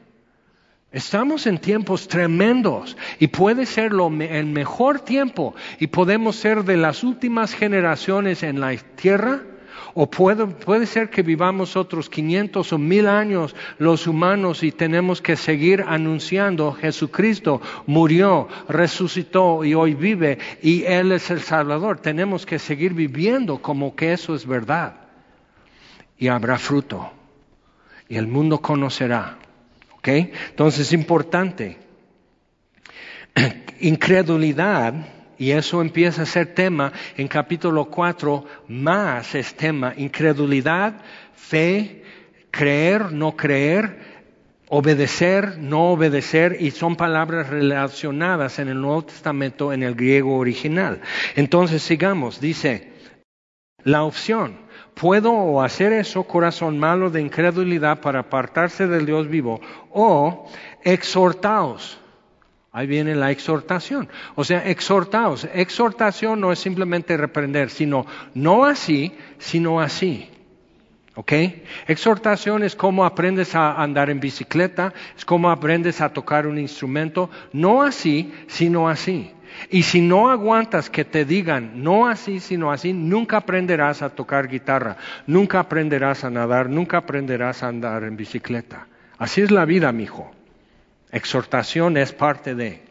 A: Estamos en tiempos tremendos y puede ser el mejor tiempo y podemos ser de las últimas generaciones en la tierra o puede, puede ser que vivamos otros 500 o 1000 años los humanos y tenemos que seguir anunciando Jesucristo murió, resucitó y hoy vive y Él es el Salvador. Tenemos que seguir viviendo como que eso es verdad y habrá fruto y el mundo conocerá entonces es importante. Incredulidad, y eso empieza a ser tema en capítulo 4, más es tema. Incredulidad, fe, creer, no creer, obedecer, no obedecer, y son palabras relacionadas en el Nuevo Testamento en el griego original. Entonces sigamos, dice, la opción, puedo hacer eso, corazón malo de incredulidad para apartarse del Dios vivo, o exhortaos. Ahí viene la exhortación. O sea, exhortaos. Exhortación no es simplemente reprender, sino no así, sino así. ¿Ok? Exhortación es como aprendes a andar en bicicleta, es como aprendes a tocar un instrumento, no así, sino así. Y si no aguantas que te digan no así, sino así, nunca aprenderás a tocar guitarra, nunca aprenderás a nadar, nunca aprenderás a andar en bicicleta. Así es la vida, mijo. Exhortación es parte de.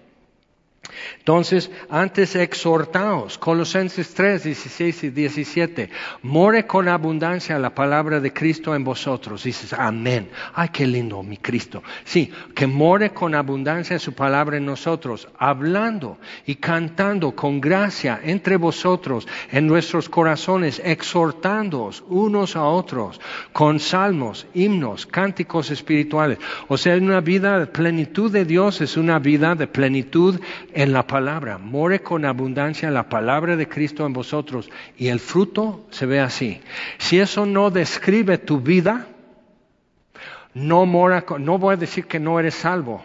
A: Entonces, antes exhortaos, Colosenses 3, 16 y 17, more con abundancia la palabra de Cristo en vosotros. Dices, amén. Ay, qué lindo, mi Cristo. Sí, que more con abundancia su palabra en nosotros, hablando y cantando con gracia entre vosotros en nuestros corazones, exhortándoos unos a otros con salmos, himnos, cánticos espirituales. O sea, una vida de plenitud de Dios es una vida de plenitud en la palabra, more con abundancia la palabra de Cristo en vosotros y el fruto se ve así. Si eso no describe tu vida, no mora, no voy a decir que no eres salvo.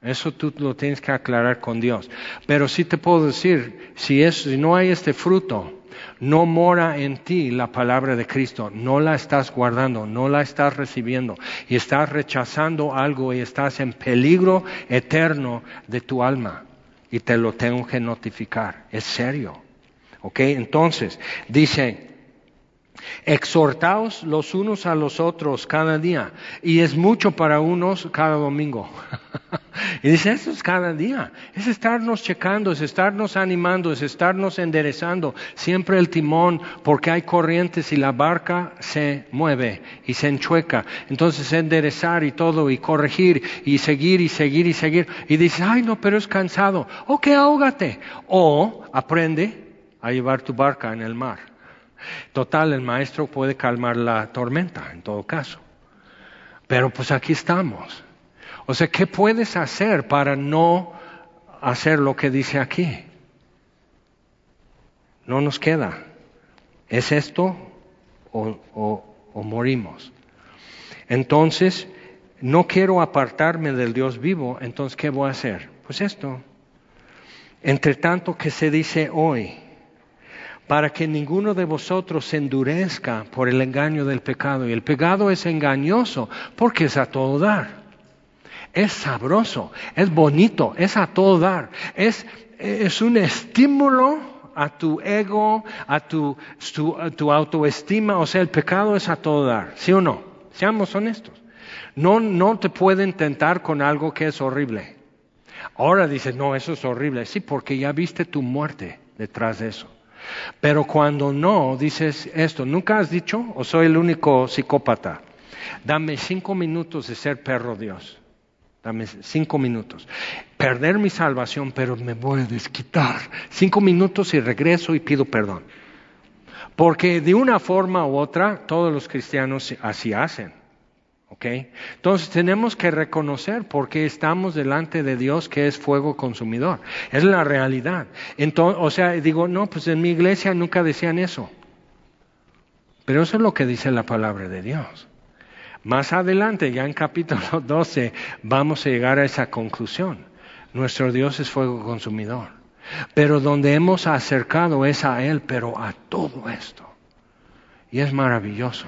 A: Eso tú lo tienes que aclarar con Dios. Pero sí te puedo decir, si, es, si no hay este fruto, no mora en ti la palabra de Cristo, no la estás guardando, no la estás recibiendo y estás rechazando algo y estás en peligro eterno de tu alma y te lo tengo que notificar. Es serio. ¿Ok? Entonces, dice, exhortaos los unos a los otros cada día. Y es mucho para unos cada domingo. y dice, eso es cada día. Es estarnos checando, es estarnos animando, es estarnos enderezando siempre el timón porque hay corrientes y la barca se mueve y se enchueca. Entonces enderezar y todo y corregir y seguir y seguir y seguir. Y dice, ay no, pero es cansado. Ok, ahógate. O aprende a llevar tu barca en el mar. Total, el maestro puede calmar la tormenta, en todo caso. Pero pues aquí estamos. O sea, ¿qué puedes hacer para no hacer lo que dice aquí? No nos queda. ¿Es esto o, morimos? Entonces, no quiero apartarme del Dios vivo, entonces ¿qué voy a hacer? Pues esto. Entre tanto que se dice hoy, para que ninguno de vosotros se endurezca por el engaño del pecado. Y el pecado es engañoso porque es a todo dar. Es sabroso, es bonito, es a todo dar. Es, es un estímulo a tu ego, a tu, tu autoestima. O sea, el pecado es a todo dar. ¿Sí o no? Seamos honestos. No, no te pueden tentar con algo que es horrible. Ahora dices, no, eso es horrible. Sí, porque ya viste tu muerte detrás de eso. Pero cuando no, dices esto, ¿nunca has dicho o soy el único psicópata? Dame cinco minutos de ser perro Dios. Dame cinco minutos. Perder mi salvación, pero me voy a desquitar. Cinco minutos y regreso y pido perdón. Porque de una forma u otra, todos los cristianos así hacen. Entonces tenemos que reconocer por qué estamos delante de Dios que es fuego consumidor. Es la realidad. Entonces, o sea, digo, no, pues en mi iglesia nunca decían eso. Pero eso es lo que dice la palabra de Dios. Más adelante, ya en capítulo 12, vamos a llegar a esa conclusión. Nuestro Dios es fuego consumidor. Pero donde hemos acercado es a Él, pero a todo esto. Y es maravilloso.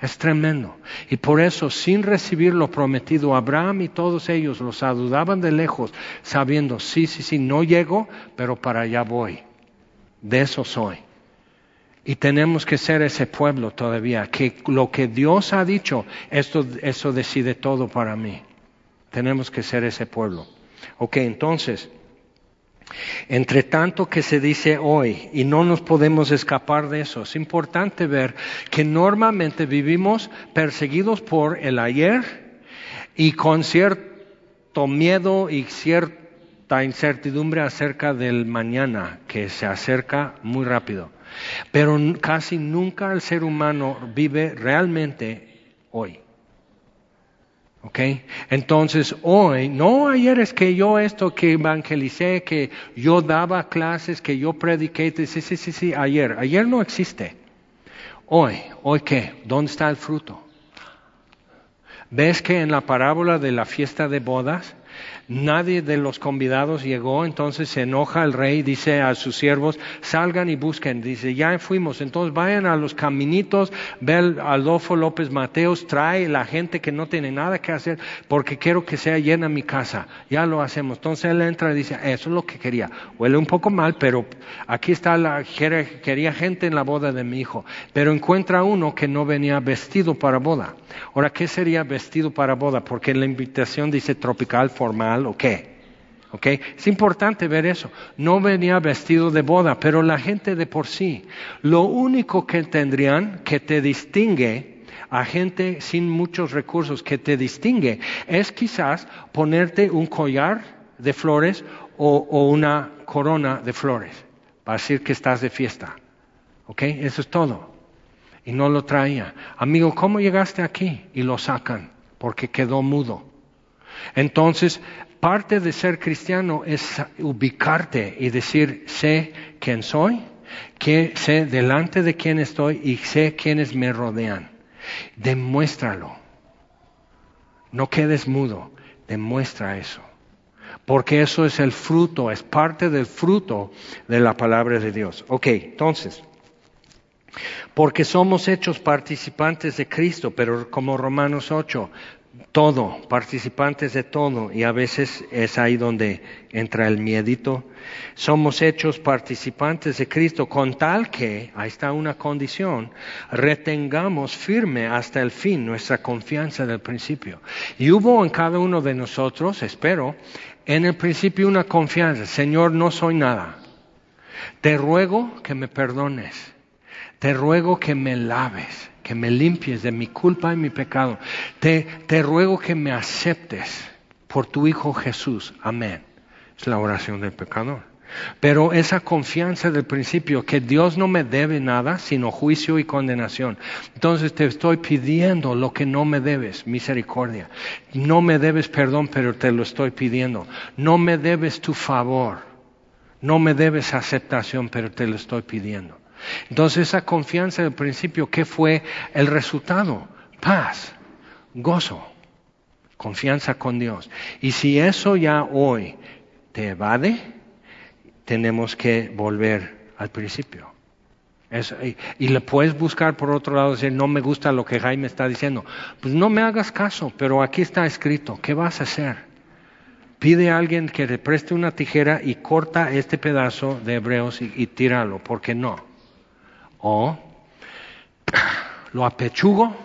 A: Es tremendo. Y por eso, sin recibir lo prometido, Abraham y todos ellos los adudaban de lejos, sabiendo, sí, sí, sí, no llego, pero para allá voy. De eso soy. Y tenemos que ser ese pueblo todavía, que lo que Dios ha dicho, esto, eso decide todo para mí. Tenemos que ser ese pueblo. Ok, entonces, entre tanto que se dice hoy, y no nos podemos escapar de eso, es importante ver que normalmente vivimos perseguidos por el ayer y con cierto miedo y cierta incertidumbre acerca del mañana que se acerca muy rápido. Pero casi nunca el ser humano vive realmente hoy. ¿Ok? Entonces hoy, no ayer es que yo esto que evangelicé, que yo daba clases, que yo prediqué, sí, sí, sí, sí, ayer. Ayer no existe. Hoy, ¿hoy qué? ¿Dónde está el fruto? ¿Ves que en la parábola de la fiesta de bodas, Nadie de los convidados llegó, entonces se enoja el rey, dice a sus siervos, salgan y busquen. Dice, ya fuimos, entonces vayan a los caminitos, ve al Adolfo López Mateos, trae la gente que no tiene nada que hacer, porque quiero que sea llena mi casa. Ya lo hacemos. Entonces él entra y dice, eso es lo que quería. Huele un poco mal, pero aquí está la, quería gente en la boda de mi hijo. Pero encuentra uno que no venía vestido para boda. Ahora, ¿qué sería vestido para boda? Porque en la invitación dice tropical, formal, o qué. Es importante ver eso. No venía vestido de boda, pero la gente de por sí, lo único que tendrían que te distingue a gente sin muchos recursos, que te distingue, es quizás ponerte un collar de flores o, una corona de flores, para decir que estás de fiesta. ¿Ok? Eso es todo. Y no lo traía. Amigo, ¿cómo llegaste aquí? Y lo sacan, porque quedó mudo. Entonces, parte de ser cristiano es ubicarte y decir, sé quién soy, sé delante de quién estoy y sé quiénes me rodean. Demuéstralo. No quedes mudo, demuestra eso. Porque eso es el fruto, es parte del fruto de la palabra de Dios. Ok, entonces, porque somos hechos participantes de Cristo, pero como Romanos 8, todo, participantes de todo, y a veces es ahí donde entra el miedito. Somos hechos participantes de Cristo con tal que, ahí está una condición, retengamos firme hasta el fin nuestra confianza del principio. Y hubo en cada uno de nosotros, espero, en el principio una confianza, Señor, no soy nada. Te ruego que me perdones. Te ruego que me laves que me limpies de mi culpa y mi pecado. Te, te ruego que me aceptes por tu Hijo Jesús. Amén. Es la oración del pecador. Pero esa confianza del principio que Dios no me debe nada sino juicio y condenación. Entonces te estoy pidiendo lo que no me debes, misericordia. No me debes perdón, pero te lo estoy pidiendo. No me debes tu favor. No me debes aceptación, pero te lo estoy pidiendo. Entonces esa confianza del principio, ¿qué fue el resultado? Paz, gozo. confianza con Dios. Y si eso ya hoy te evade, tenemos que volver al principio. y, le puedes buscar por otro lado, decir, no me gusta lo que Jaime está diciendo. Pues no me hagas caso, pero aquí está escrito, ¿qué vas a hacer? Pide a alguien que le preste una tijera y corta este pedazo de Hebreos y, y tíralo, porque no. O lo apechugo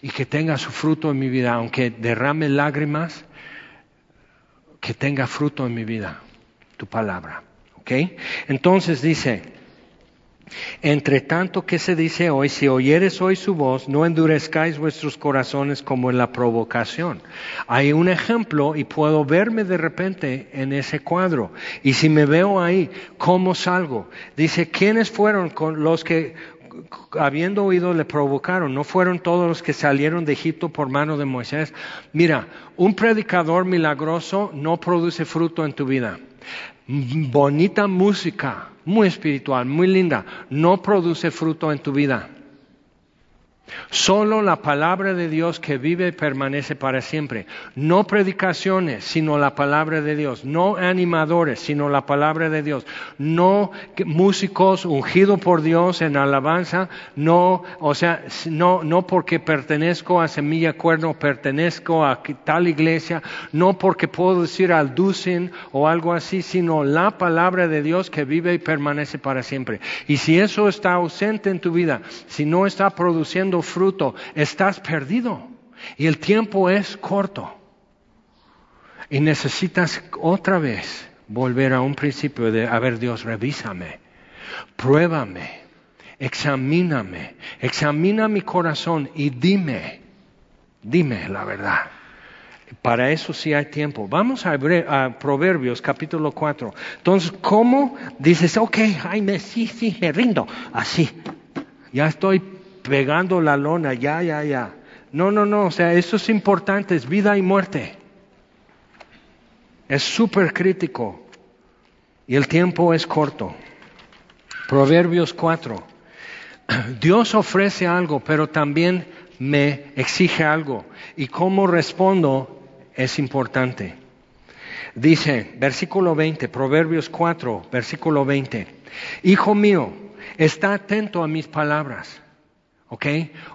A: y que tenga su fruto en mi vida, aunque derrame lágrimas, que tenga fruto en mi vida, tu palabra. ¿Ok? Entonces dice, entre tanto que se dice hoy, si oyeres hoy su voz, no endurezcáis vuestros corazones como en la provocación. Hay un ejemplo y puedo verme de repente en ese cuadro. Y si me veo ahí, ¿cómo salgo? Dice, ¿quiénes fueron los que habiendo oído le provocaron, no fueron todos los que salieron de Egipto por mano de Moisés. Mira, un predicador milagroso no produce fruto en tu vida. Bonita música, muy espiritual, muy linda, no produce fruto en tu vida. Solo la palabra de Dios que vive y permanece para siempre. No predicaciones, sino la palabra de Dios. No animadores, sino la palabra de Dios. No músicos ungidos por Dios en alabanza. No, o sea, no, no porque pertenezco a Semilla Cuerno, pertenezco a tal iglesia. No porque puedo decir al Ducin o algo así, sino la palabra de Dios que vive y permanece para siempre. Y si eso está ausente en tu vida, si no está produciendo fruto, estás perdido. Y el tiempo es corto. Y necesitas otra vez volver a un principio de, a ver Dios, revísame, pruébame, examíname, examina mi corazón y dime, dime la verdad. Para eso sí hay tiempo. Vamos a, a, Proverbios capítulo 4. Entonces, ¿cómo dices, ok, Jaime, sí, sí, me rindo? Así. Ya estoy pegando la lona, ya, ya, ya. No, no, no, o sea, eso es importante, es vida y muerte. Es súper crítico y el tiempo es corto. Proverbios 4. Dios ofrece algo, pero también me exige algo. Y cómo respondo es importante. Dice, versículo 20, Proverbios 4, versículo 20. Hijo mío, está atento a mis palabras ¿Ok?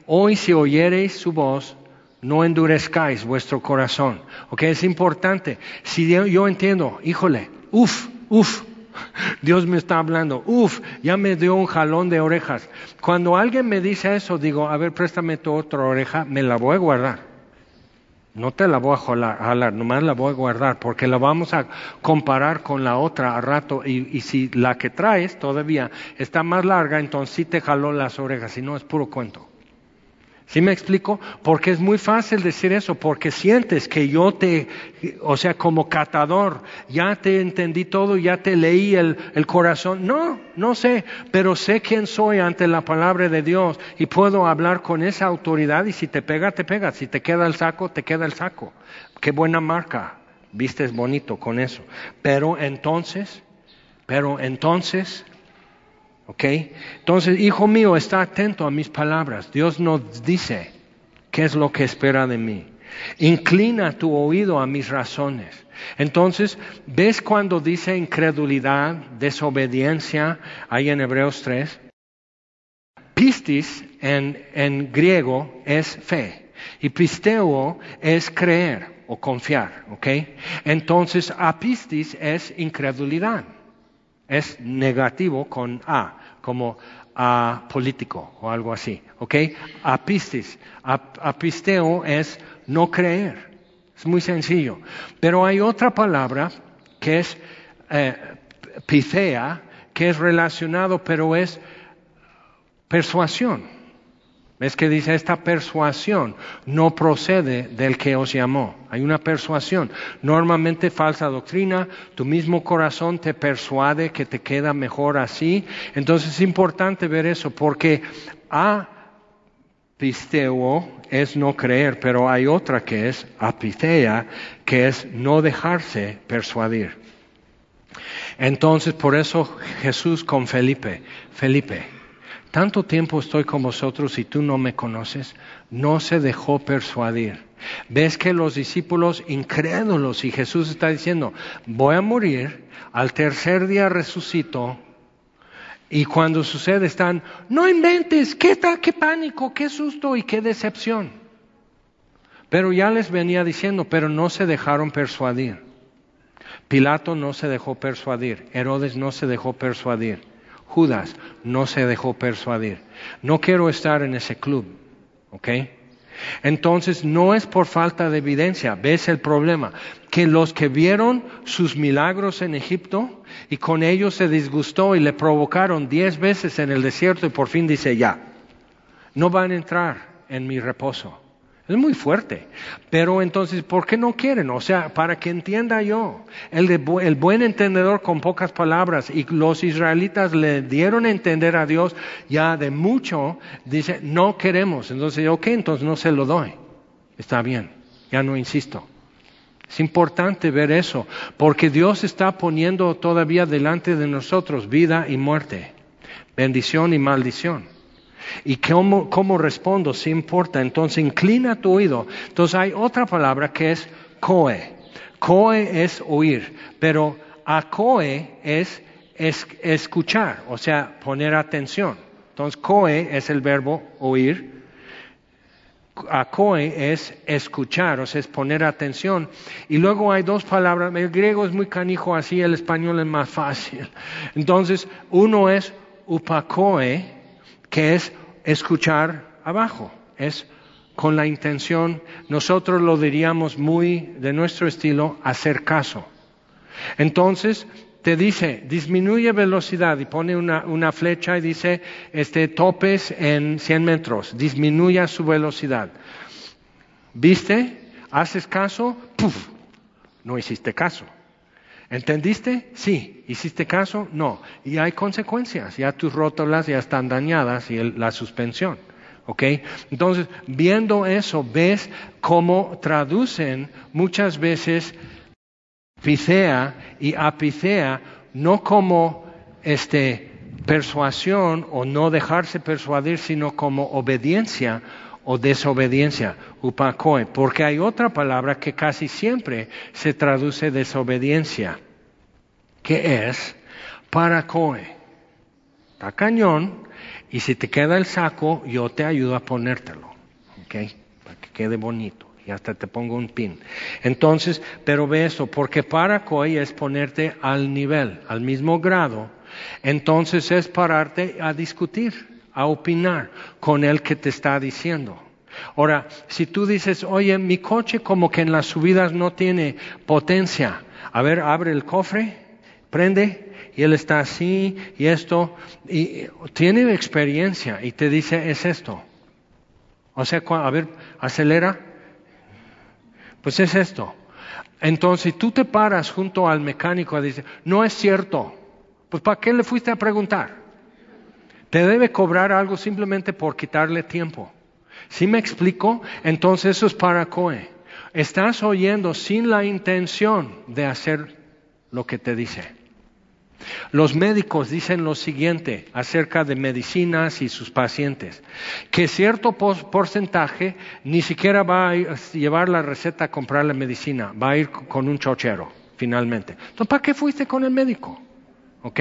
A: Hoy si oyereis su voz, no endurezcáis vuestro corazón. ¿Ok? Es importante. Si yo entiendo, híjole, uff, uff, Dios me está hablando, uff, ya me dio un jalón de orejas. Cuando alguien me dice eso, digo, a ver, préstame tu otra oreja, me la voy a guardar. No te la voy a jalar, nomás la voy a guardar, porque la vamos a comparar con la otra a rato. Y, y, si la que traes todavía está más larga, entonces sí te jaló las orejas, si no es puro cuento. ¿Sí me explico? Porque es muy fácil decir eso, porque sientes que yo te, o sea, como catador, ya te entendí todo, ya te leí el, corazón. No, no sé, pero sé quién soy ante la palabra de Dios y puedo hablar con esa autoridad y si te pega, te pega. Si te queda el saco, te queda el saco. Qué buena marca. Vistes bonito con eso. Pero entonces, pero entonces, ¿Ok? Entonces, hijo mío, está atento a mis palabras. Dios nos dice qué es lo que espera de mí. Inclina tu oído a mis razones. Entonces, ¿ves cuando dice incredulidad, desobediencia, ahí en Hebreos 3? Pistis en, en griego es fe y pisteo es creer o confiar, ¿ok? Entonces, apistis es incredulidad es negativo con A, como a político o algo así. ¿Ok? Apistis. Apisteo es no creer. Es muy sencillo. Pero hay otra palabra que es eh, que es relacionado, pero es persuasión. ¿Ves que dice esta persuasión no procede del que os llamó? Hay una persuasión. Normalmente falsa doctrina, tu mismo corazón te persuade que te queda mejor así. Entonces es importante ver eso porque apisteo es no creer, pero hay otra que es apitea, que es no dejarse persuadir. Entonces por eso Jesús con Felipe, Felipe, tanto tiempo estoy con vosotros y tú no me conoces, no se dejó persuadir. Ves que los discípulos incrédulos y Jesús está diciendo, voy a morir, al tercer día resucito, y cuando sucede están, no inventes, qué, tal, qué pánico, qué susto y qué decepción. Pero ya les venía diciendo, pero no se dejaron persuadir. Pilato no se dejó persuadir, Herodes no se dejó persuadir, Judas no se dejó persuadir. No quiero estar en ese club, ¿ok? Entonces no es por falta de evidencia, ves el problema, que los que vieron sus milagros en Egipto y con ellos se disgustó y le provocaron diez veces en el desierto y por fin dice ya, no van a entrar en mi reposo. Es muy fuerte. Pero entonces, ¿por qué no quieren? O sea, para que entienda yo, el, el buen entendedor con pocas palabras, y los israelitas le dieron a entender a Dios ya de mucho, dice, no queremos. Entonces, ok, entonces no se lo doy. Está bien, ya no insisto. Es importante ver eso, porque Dios está poniendo todavía delante de nosotros vida y muerte, bendición y maldición. ¿Y cómo, respondo? Si importa. Entonces inclina tu oído. Entonces hay otra palabra que es coe. Coe es oír, pero acoe es, es escuchar, o sea, poner atención. Entonces coe es el verbo oír. Acoe es escuchar, o sea, es poner atención. Y luego hay dos palabras, el griego es muy canijo así, el español es más fácil. Entonces, uno es upacoe, que es escuchar abajo, es con la intención, nosotros lo diríamos muy de nuestro estilo, hacer caso. Entonces, te dice, disminuye velocidad y pone una, flecha y dice, este, topes en 100 metros, disminuya su velocidad. ¿Viste? ¿Haces caso? ¡Puf! No hiciste caso. ¿Entendiste? Sí. ¿Hiciste caso? No. Y hay consecuencias. Ya tus rótulas ya están dañadas y la suspensión. ¿Ok? Entonces, viendo eso, ves cómo traducen muchas veces ficea y apicea no como este, persuasión o no dejarse persuadir, sino como obediencia o desobediencia, upacoe, porque hay otra palabra que casi siempre se traduce desobediencia, que es paracoe. Está cañón, y si te queda el saco, yo te ayudo a ponértelo, ¿ok? Para que quede bonito. Y hasta te pongo un pin. Entonces, pero ve eso, porque paracoe es ponerte al nivel, al mismo grado. Entonces es pararte a discutir a opinar con el que te está diciendo. Ahora, si tú dices, oye, mi coche como que en las subidas no tiene potencia, a ver, abre el cofre, prende, y él está así, y esto, y tiene experiencia, y te dice, es esto. O sea, a ver, acelera, pues es esto. Entonces, tú te paras junto al mecánico y dices, no es cierto, pues ¿para qué le fuiste a preguntar? Te debe cobrar algo simplemente por quitarle tiempo. Si me explico? Entonces eso es para COE. Estás oyendo sin la intención de hacer lo que te dice. Los médicos dicen lo siguiente acerca de medicinas y sus pacientes, que cierto porcentaje ni siquiera va a llevar la receta a comprar la medicina, va a ir con un chochero, finalmente. Entonces, ¿para qué fuiste con el médico? ¿Ok?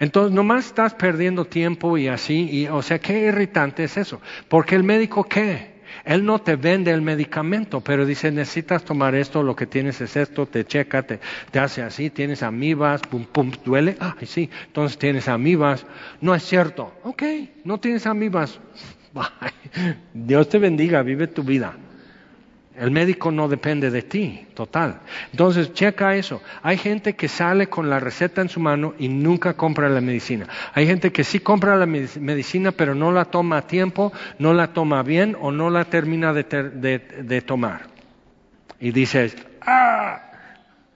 A: Entonces, nomás estás perdiendo tiempo y así, y, o sea, qué irritante es eso. Porque el médico, ¿qué? Él no te vende el medicamento, pero dice, necesitas tomar esto, lo que tienes es esto, te checa, te, hace así, tienes amibas, pum, pum, duele, ah, sí, entonces tienes amibas. No es cierto, ok, no tienes amibas. Dios te bendiga, vive tu vida. El médico no depende de ti, total. Entonces, checa eso. Hay gente que sale con la receta en su mano y nunca compra la medicina. Hay gente que sí compra la medicina, pero no la toma a tiempo, no la toma bien o no la termina de, tomar. Y dices, ah,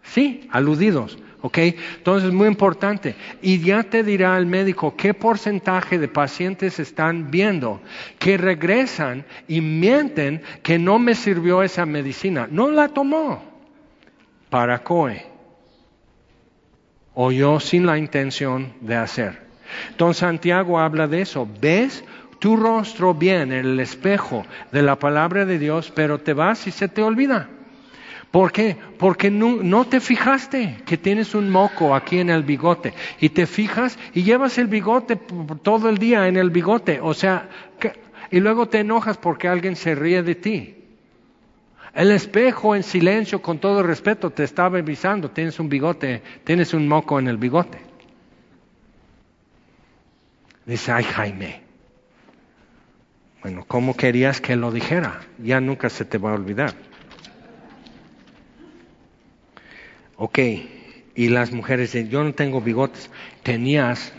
A: sí, aludidos. ¿Ok? Entonces es muy importante. Y ya te dirá el médico qué porcentaje de pacientes están viendo que regresan y mienten que no me sirvió esa medicina. No la tomó para COE. O yo sin la intención de hacer. Entonces Santiago habla de eso. ¿Ves tu rostro bien en el espejo de la palabra de Dios, pero te vas y se te olvida? ¿Por qué? Porque no, te fijaste que tienes un moco aquí en el bigote y te fijas y llevas el bigote todo el día en el bigote, o sea, y luego te enojas porque alguien se ríe de ti. El espejo en silencio, con todo respeto, te está avisando, tienes un bigote, tienes un moco en el bigote. Dice, ay Jaime, bueno, ¿cómo querías que lo dijera? Ya nunca se te va a olvidar. Ok, y las mujeres dicen, yo no tengo bigotes, tenías.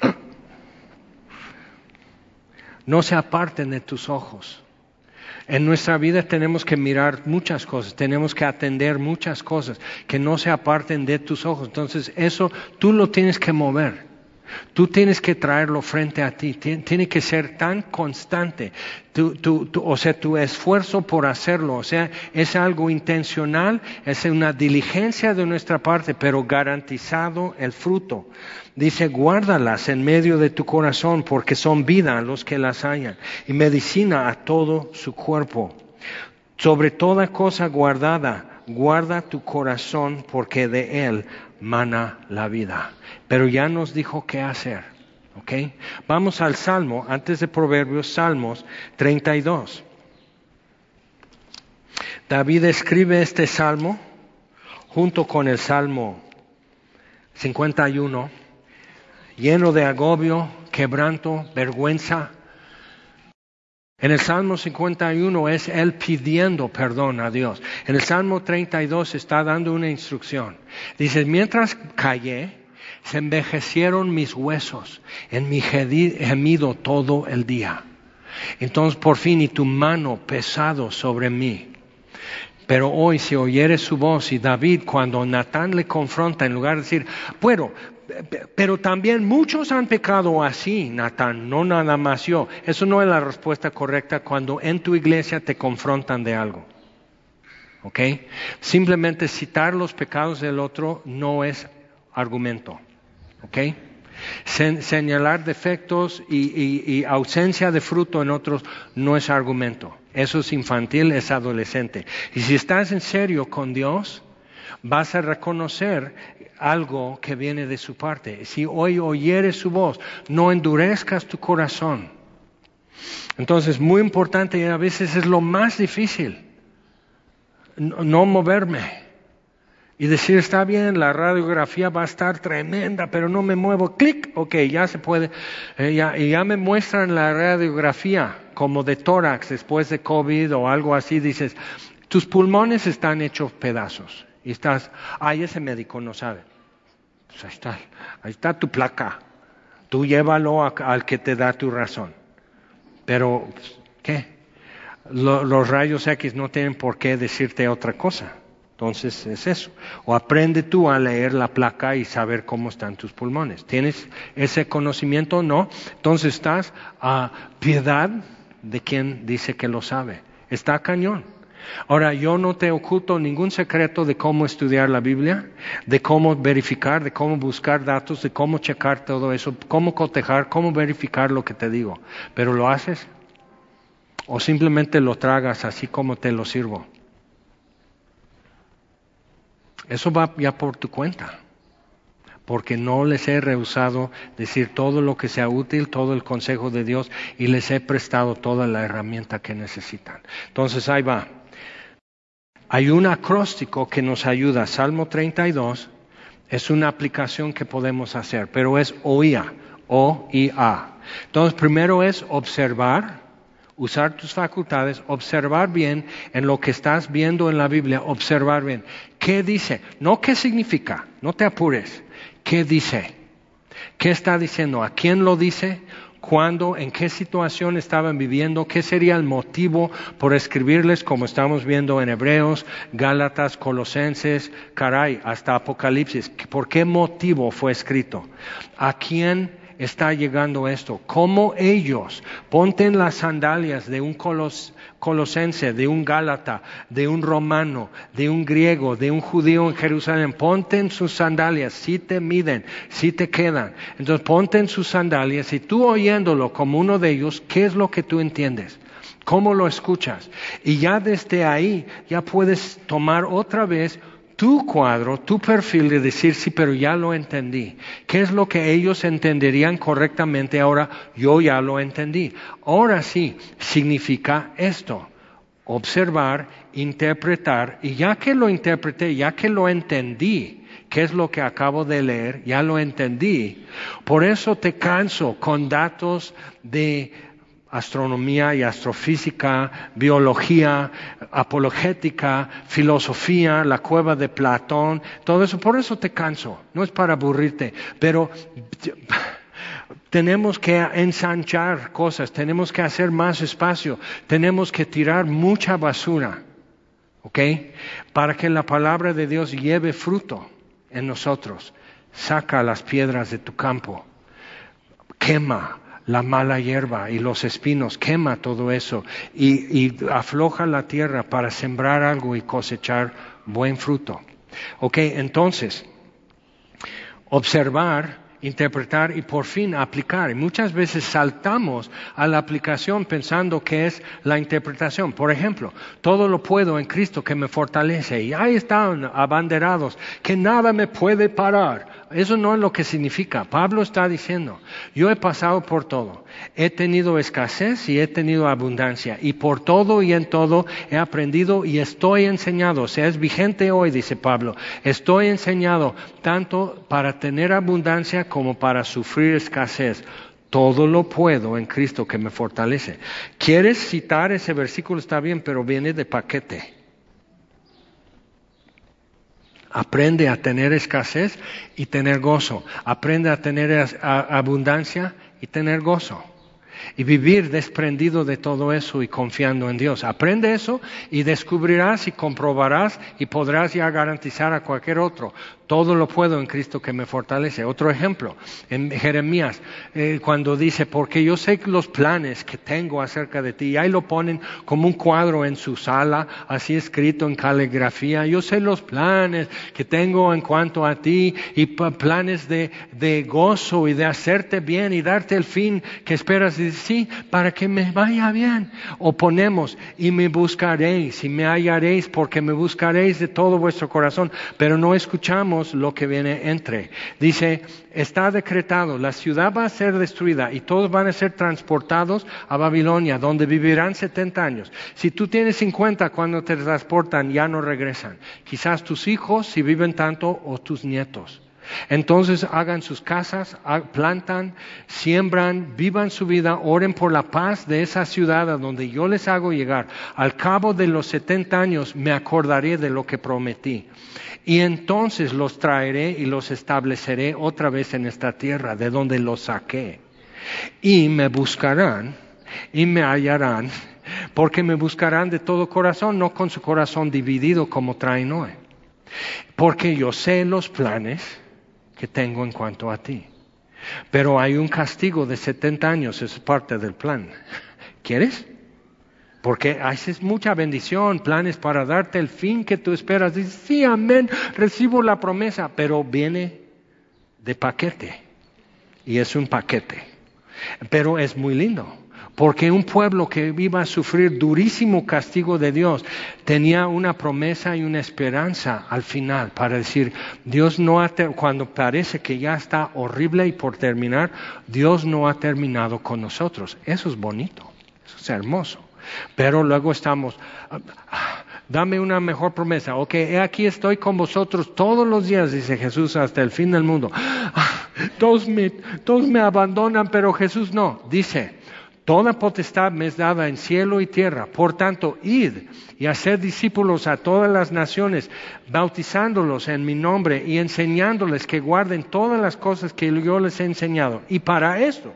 A: No se aparten de tus ojos. En nuestra vida tenemos que mirar muchas cosas, tenemos que atender muchas cosas, que no se aparten de tus ojos. Entonces eso tú lo tienes que mover. Tú tienes que traerlo frente a ti, tiene que ser tan constante, o sea, tu esfuerzo por hacerlo, o sea, es algo intencional, es una diligencia de nuestra parte, pero garantizado el fruto. Dice, guárdalas en medio de tu corazón, porque son vida a los que las hayan, y medicina a todo su cuerpo. Sobre toda cosa guardada, guarda tu corazón, porque de él mana la vida pero ya nos dijo qué hacer. ¿ok? Vamos al Salmo, antes de Proverbios, Salmos 32. David escribe este salmo junto con el Salmo 51, lleno de agobio, quebranto, vergüenza. En el Salmo 51 es él pidiendo perdón a Dios. En el Salmo 32 está dando una instrucción. Dice, mientras callé, se envejecieron mis huesos en mi gemido todo el día. Entonces por fin y tu mano pesado sobre mí. Pero hoy si oyeres su voz y David cuando Natán le confronta en lugar de decir, bueno, pero también muchos han pecado así, Natán, no nada más yo. Eso no es la respuesta correcta cuando en tu iglesia te confrontan de algo. ¿Ok? Simplemente citar los pecados del otro no es argumento. ¿Ok? señalar defectos y, ausencia de fruto en otros no es argumento. Eso es infantil, es adolescente. Y si estás en serio con Dios, vas a reconocer algo que viene de su parte. Si hoy oyeres su voz, no endurezcas tu corazón. Entonces, muy importante y a veces es lo más difícil, no moverme y decir, está bien, la radiografía va a estar tremenda, pero no me muevo, clic, ok, ya se puede, eh, y ya me muestran la radiografía como de tórax después de COVID o algo así, dices, tus pulmones están hechos pedazos. Y estás, ay, ese médico no sabe. Pues ahí está, ahí está tu placa. Tú llévalo al que te da tu razón. Pero, ¿qué? los rayos X no tienen por qué decirte otra cosa. Entonces es eso. O aprende tú a leer la placa y saber cómo están tus pulmones. ¿Tienes ese conocimiento o no? Entonces estás a piedad de quien dice que lo sabe. Está cañón. Ahora, yo no te oculto ningún secreto de cómo estudiar la Biblia, de cómo verificar, de cómo buscar datos, de cómo checar todo eso, cómo cotejar, cómo verificar lo que te digo. Pero ¿lo haces? ¿O simplemente lo tragas así como te lo sirvo? Eso va ya por tu cuenta, porque no les he rehusado decir todo lo que sea útil, todo el consejo de Dios, y les he prestado toda la herramienta que necesitan. Entonces ahí va. Hay un acróstico que nos ayuda, Salmo 32, es una aplicación que podemos hacer, pero es OIA, O-I-A. Entonces primero es observar, usar tus facultades, observar bien en lo que estás viendo en la Biblia, observar bien. ¿Qué dice? No qué significa, no te apures. ¿Qué dice? ¿Qué está diciendo? ¿A quién lo dice? ¿Cuándo? ¿En qué situación estaban viviendo? ¿Qué sería el motivo por escribirles como estamos viendo en Hebreos, Gálatas, Colosenses, caray, hasta Apocalipsis? ¿Por qué motivo fue escrito? ¿A quién está llegando esto. Como ellos, ponte en las sandalias de un colosense, de un gálata, de un romano, de un griego, de un judío en Jerusalén. Ponte en sus sandalias, si te miden, si te quedan. Entonces ponte en sus sandalias y tú oyéndolo como uno de ellos, ¿qué es lo que tú entiendes? ¿Cómo lo escuchas? Y ya desde ahí ya puedes tomar otra vez tu cuadro, tu perfil de decir, sí, pero ya lo entendí. ¿Qué es lo que ellos entenderían correctamente? Ahora yo ya lo entendí. Ahora sí, significa esto. Observar, interpretar, y ya que lo interpreté, ya que lo entendí, ¿qué es lo que acabo de leer? Ya lo entendí. Por eso te canso con datos de astronomía y astrofísica, biología, apologética, filosofía, la cueva de Platón, todo eso. Por eso te canso, no es para aburrirte, pero tenemos que ensanchar cosas, tenemos que hacer más espacio, tenemos que tirar mucha basura, ¿ok? Para que la palabra de Dios lleve fruto en nosotros. Saca las piedras de tu campo, quema, la mala hierba y los espinos, quema todo eso y, afloja la tierra para sembrar algo y cosechar buen fruto. Ok, entonces, observar interpretar y por fin aplicar. Muchas veces saltamos a la aplicación pensando que es la interpretación. Por ejemplo, todo lo puedo en Cristo que me fortalece. Y ahí están abanderados, que nada me puede parar. Eso no es lo que significa. Pablo está diciendo, yo he pasado por todo. He tenido escasez y he tenido abundancia. Y por todo y en todo he aprendido y estoy enseñado. O sea, es vigente hoy, dice Pablo. Estoy enseñado tanto para tener abundancia como para sufrir escasez. Todo lo puedo en Cristo que me fortalece. ¿Quieres citar ese versículo? Está bien, pero viene de paquete. Aprende a tener escasez y tener gozo. Aprende a tener abundancia y tener gozo y vivir desprendido de todo eso y confiando en Dios. Aprende eso y descubrirás y comprobarás y podrás ya garantizar a cualquier otro. Todo lo puedo en Cristo que me fortalece. Otro ejemplo, en Jeremías, eh, cuando dice, porque yo sé los planes que tengo acerca de ti, y ahí lo ponen como un cuadro en su sala, así escrito en caligrafía, yo sé los planes que tengo en cuanto a ti y planes de, de gozo y de hacerte bien y darte el fin que esperas sí, para que me vaya bien. O ponemos, y me buscaréis, y me hallaréis, porque me buscaréis de todo vuestro corazón, pero no escuchamos lo que viene entre. Dice, está decretado, la ciudad va a ser destruida y todos van a ser transportados a Babilonia, donde vivirán 70 años. Si tú tienes 50 cuando te transportan, ya no regresan. Quizás tus hijos, si viven tanto, o tus nietos. Entonces hagan sus casas, plantan, siembran, vivan su vida, oren por la paz de esa ciudad a donde yo les hago llegar. Al cabo de los 70 años me acordaré de lo que prometí. Y entonces los traeré y los estableceré otra vez en esta tierra de donde los saqué. Y me buscarán y me hallarán, porque me buscarán de todo corazón, no con su corazón dividido como traen hoy. Porque yo sé los planes que tengo en cuanto a ti. Pero hay un castigo de 70 años, es parte del plan. ¿Quieres? Porque haces mucha bendición, planes para darte el fin que tú esperas. Dices, sí, amén, recibo la promesa, pero viene de paquete. Y es un paquete. Pero es muy lindo. Porque un pueblo que iba a sufrir durísimo castigo de Dios tenía una promesa y una esperanza al final para decir, Dios no ha, cuando parece que ya está horrible y por terminar, Dios no ha terminado con nosotros. Eso es bonito, eso es hermoso. Pero luego estamos, ah, dame una mejor promesa. Ok, aquí estoy con vosotros todos los días, dice Jesús, hasta el fin del mundo. Ah, todos me, todos me abandonan, pero Jesús no. Dice, Toda potestad me es dada en cielo y tierra. Por tanto, id y haced discípulos a todas las naciones, bautizándolos en mi nombre y enseñándoles que guarden todas las cosas que yo les he enseñado. Y para esto,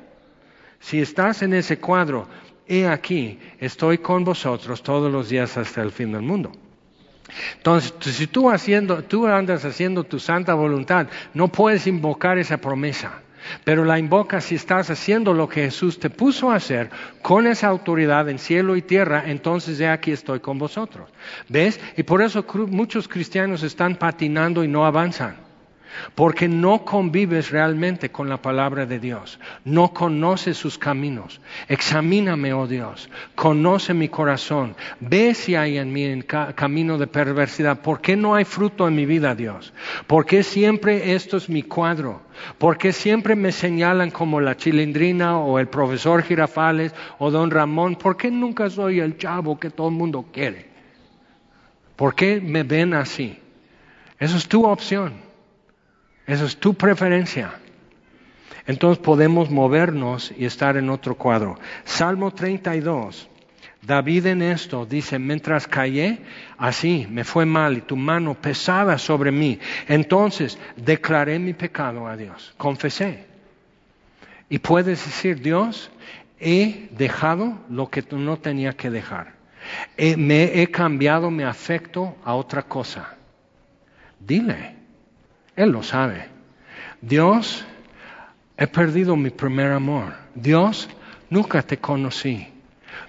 A: si estás en ese cuadro, he aquí, estoy con vosotros todos los días hasta el fin del mundo. Entonces, si tú, haciendo, tú andas haciendo tu santa voluntad, no puedes invocar esa promesa. Pero la invocas si estás haciendo lo que Jesús te puso a hacer con esa autoridad en cielo y tierra, entonces ya aquí estoy con vosotros. ¿Ves? Y por eso muchos cristianos están patinando y no avanzan. Porque no convives realmente con la palabra de Dios, no conoces sus caminos. Examíname, oh Dios, conoce mi corazón, ve si hay en mí camino de perversidad. ¿Por qué no hay fruto en mi vida, Dios? ¿Por qué siempre esto es mi cuadro? ¿Por qué siempre me señalan como la chilindrina o el profesor Girafales o don Ramón? ¿Por qué nunca soy el chavo que todo el mundo quiere? ¿Por qué me ven así? Eso es tu opción. Esa es tu preferencia. Entonces podemos movernos y estar en otro cuadro. Salmo 32. David en esto dice, mientras callé, así me fue mal y tu mano pesaba sobre mí. Entonces declaré mi pecado a Dios, confesé. Y puedes decir, Dios, he dejado lo que no tenía que dejar. me he cambiado mi afecto a otra cosa. Dile, él lo sabe. Dios, he perdido mi primer amor. Dios, nunca te conocí.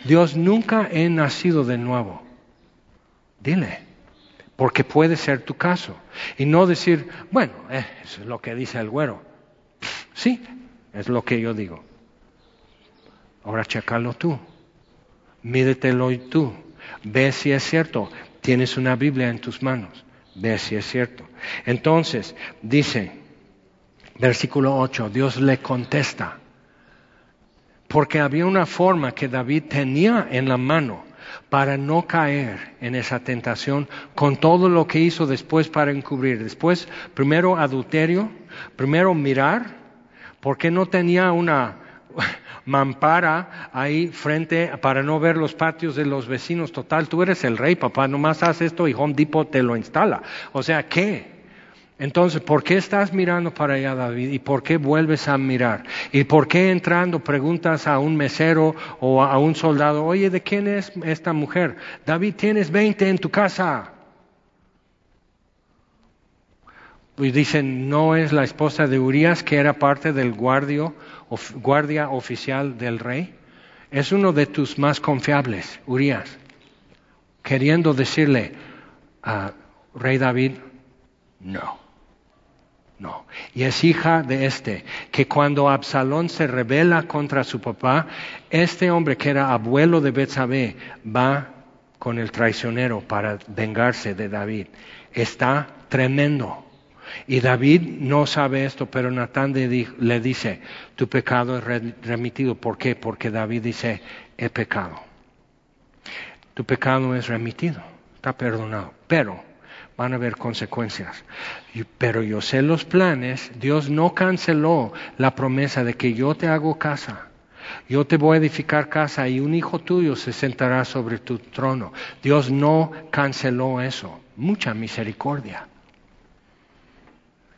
A: Dios, nunca he nacido de nuevo. Dile, porque puede ser tu caso. Y no decir, bueno, eh, eso es lo que dice el güero. Sí, es lo que yo digo. Ahora checalo tú. Mídetelo tú. Ve si es cierto. Tienes una Biblia en tus manos. Si es cierto. Entonces, dice, versículo 8, Dios le contesta, porque había una forma que David tenía en la mano para no caer en esa tentación con todo lo que hizo después para encubrir. Después, primero adulterio, primero mirar, porque no tenía una mampara ahí frente para no ver los patios de los vecinos. Total, tú eres el rey, papá, nomás haz esto y Home Depot te lo instala. O sea, ¿qué? Entonces, ¿por qué estás mirando para allá, David? ¿Y por qué vuelves a mirar? ¿Y por qué entrando preguntas a un mesero o a un soldado, oye, ¿de quién es esta mujer? David, tienes 20 en tu casa. Y dicen, no es la esposa de Urias, que era parte del guardio, guardia oficial del rey. Es uno de tus más confiables, Urias. Queriendo decirle a Rey David, no. No. Y es hija de este, que cuando Absalón se rebela contra su papá, este hombre que era abuelo de Betsabé va con el traicionero para vengarse de David. Está tremendo. Y David no sabe esto, pero Natán le dice, tu pecado es remitido. ¿Por qué? Porque David dice, he pecado. Tu pecado es remitido, está perdonado. Pero van a haber consecuencias. Pero yo sé los planes, Dios no canceló la promesa de que yo te hago casa. Yo te voy a edificar casa y un hijo tuyo se sentará sobre tu trono. Dios no canceló eso. Mucha misericordia.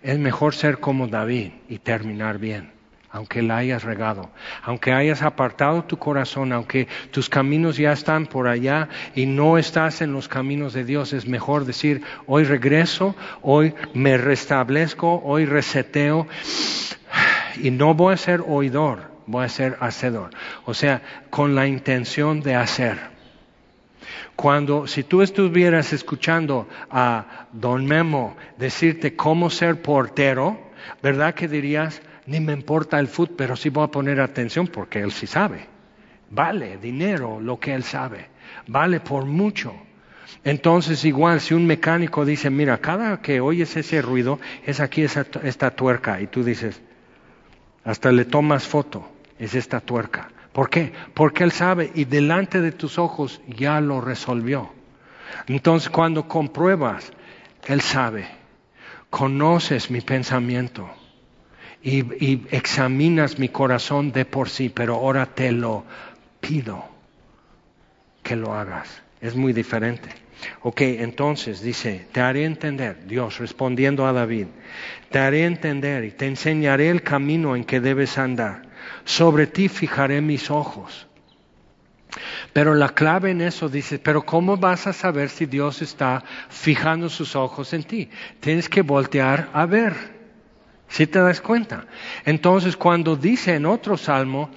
A: Es mejor ser como David y terminar bien, aunque la hayas regado, aunque hayas apartado tu corazón, aunque tus caminos ya están por allá y no estás en los caminos de Dios. Es mejor decir, hoy regreso, hoy me restablezco, hoy reseteo y no voy a ser oidor, voy a ser hacedor. O sea, con la intención de hacer. Cuando, si tú estuvieras escuchando a don Memo decirte cómo ser portero, ¿verdad que dirías, ni me importa el fútbol, pero sí voy a poner atención porque él sí sabe. Vale dinero lo que él sabe, vale por mucho. Entonces igual si un mecánico dice, mira, cada que oyes ese ruido es aquí esta tuerca y tú dices, hasta le tomas foto, es esta tuerca. ¿Por qué? Porque Él sabe y delante de tus ojos ya lo resolvió. Entonces cuando compruebas, Él sabe, conoces mi pensamiento y, examinas mi corazón de por sí, pero ahora te lo pido que lo hagas. Es muy diferente. Ok, entonces dice, te haré entender, Dios respondiendo a David, te haré entender y te enseñaré el camino en que debes andar sobre ti fijaré mis ojos. Pero la clave en eso dice, pero ¿cómo vas a saber si Dios está fijando sus ojos en ti? Tienes que voltear a ver. Si te das cuenta. Entonces, cuando dice en otro salmo,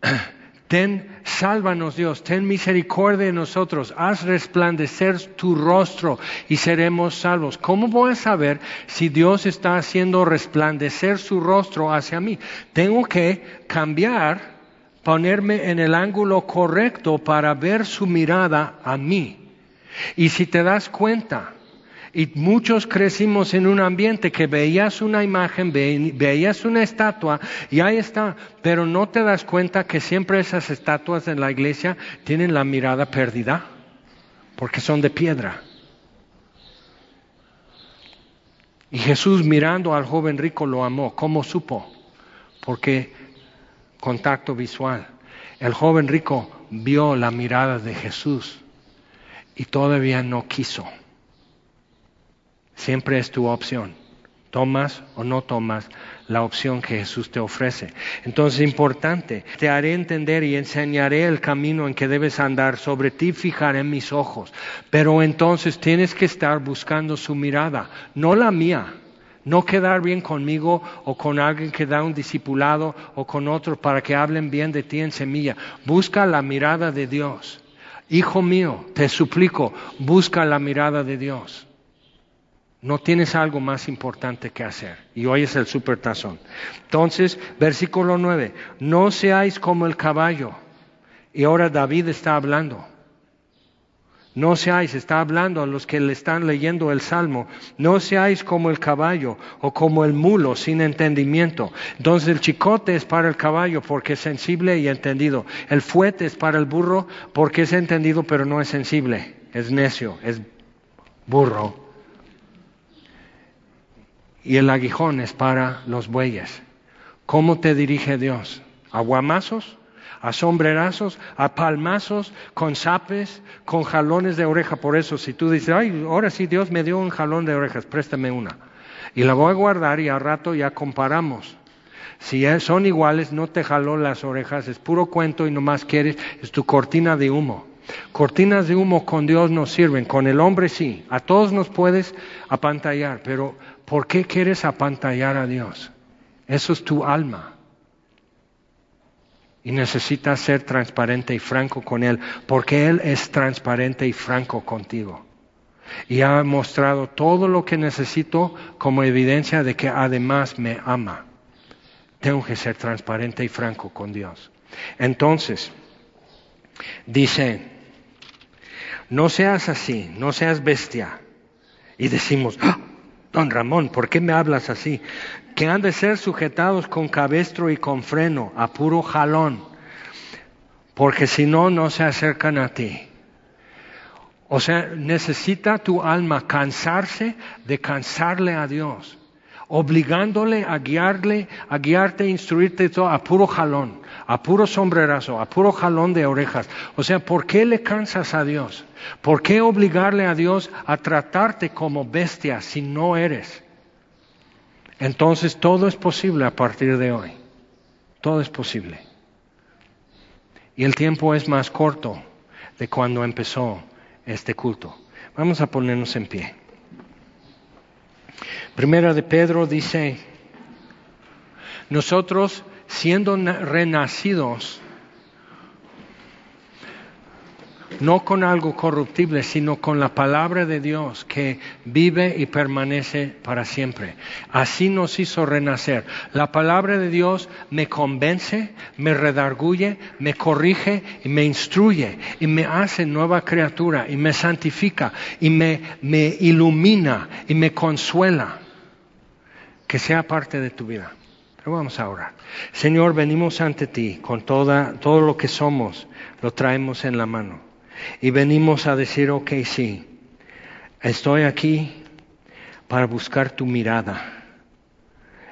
A: ten, sálvanos Dios, ten misericordia de nosotros, haz resplandecer tu rostro y seremos salvos. ¿Cómo voy a saber si Dios está haciendo resplandecer su rostro hacia mí? Tengo que cambiar, ponerme en el ángulo correcto para ver su mirada a mí. Y si te das cuenta, y muchos crecimos en un ambiente que veías una imagen, veías una estatua y ahí está, pero no te das cuenta que siempre esas estatuas en la iglesia tienen la mirada perdida, porque son de piedra. Y Jesús mirando al joven rico lo amó. ¿Cómo supo? Porque contacto visual. El joven rico vio la mirada de Jesús y todavía no quiso. Siempre es tu opción. Tomas o no tomas la opción que Jesús te ofrece. Entonces es importante, te haré entender y enseñaré el camino en que debes andar, sobre ti fijaré mis ojos. Pero entonces tienes que estar buscando su mirada, no la mía. No quedar bien conmigo o con alguien que da un discipulado o con otro para que hablen bien de ti en semilla. Busca la mirada de Dios. Hijo mío, te suplico, busca la mirada de Dios. No tienes algo más importante que hacer. Y hoy es el supertazón. Entonces, versículo 9, no seáis como el caballo. Y ahora David está hablando. No seáis, está hablando a los que le están leyendo el Salmo, no seáis como el caballo o como el mulo sin entendimiento. Entonces el chicote es para el caballo porque es sensible y entendido. El fuete es para el burro porque es entendido pero no es sensible. Es necio, es burro y el aguijón es para los bueyes. ¿Cómo te dirige Dios? ¿A guamazos? ¿A sombrerazos? ¿A palmazos? ¿Con zapes? ¿Con jalones de oreja? Por eso, si tú dices, ay, ahora sí Dios me dio un jalón de orejas, préstame una. Y la voy a guardar y al rato ya comparamos. Si son iguales, no te jaló las orejas, es puro cuento y nomás quieres, es tu cortina de humo. Cortinas de humo con Dios no sirven, con el hombre sí. A todos nos puedes apantallar, pero ¿Por qué quieres apantallar a Dios? Eso es tu alma. Y necesitas ser transparente y franco con Él, porque Él es transparente y franco contigo. Y ha mostrado todo lo que necesito como evidencia de que además me ama. Tengo que ser transparente y franco con Dios. Entonces, dice, no seas así, no seas bestia. Y decimos, ¡Ah! Don Ramón, ¿por qué me hablas así? Que han de ser sujetados con cabestro y con freno, a puro jalón, porque si no, no se acercan a ti. O sea, necesita tu alma cansarse de cansarle a Dios, obligándole a guiarle, a guiarte, instruirte todo a puro jalón, a puro sombrerazo, a puro jalón de orejas. O sea, ¿por qué le cansas a Dios? ¿Por qué obligarle a Dios a tratarte como bestia si no eres? Entonces todo es posible a partir de hoy. Todo es posible. Y el tiempo es más corto de cuando empezó este culto. Vamos a ponernos en pie. Primera de Pedro dice, nosotros siendo renacidos, no con algo corruptible, sino con la palabra de Dios que vive y permanece para siempre. Así nos hizo renacer. La palabra de Dios me convence, me redarguye, me corrige y me instruye y me hace nueva criatura y me santifica y me, me ilumina y me consuela. Que sea parte de tu vida. Pero vamos a orar. Señor, venimos ante ti con toda, todo lo que somos, lo traemos en la mano. Y venimos a decir, ok, sí, estoy aquí para buscar tu mirada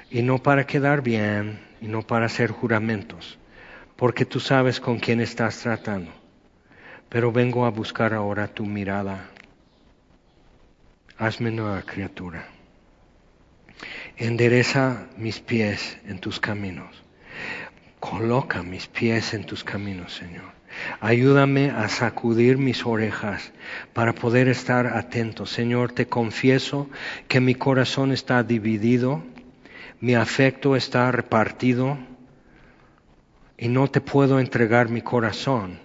A: y no para quedar bien y no para hacer juramentos, porque tú sabes con quién estás tratando. Pero vengo a buscar ahora tu mirada. Hazme nueva criatura. Endereza mis pies en tus caminos. Coloca mis pies en tus caminos, Señor. Ayúdame a sacudir mis orejas para poder estar atento. Señor, te confieso que mi corazón está dividido, mi afecto está repartido y no te puedo entregar mi corazón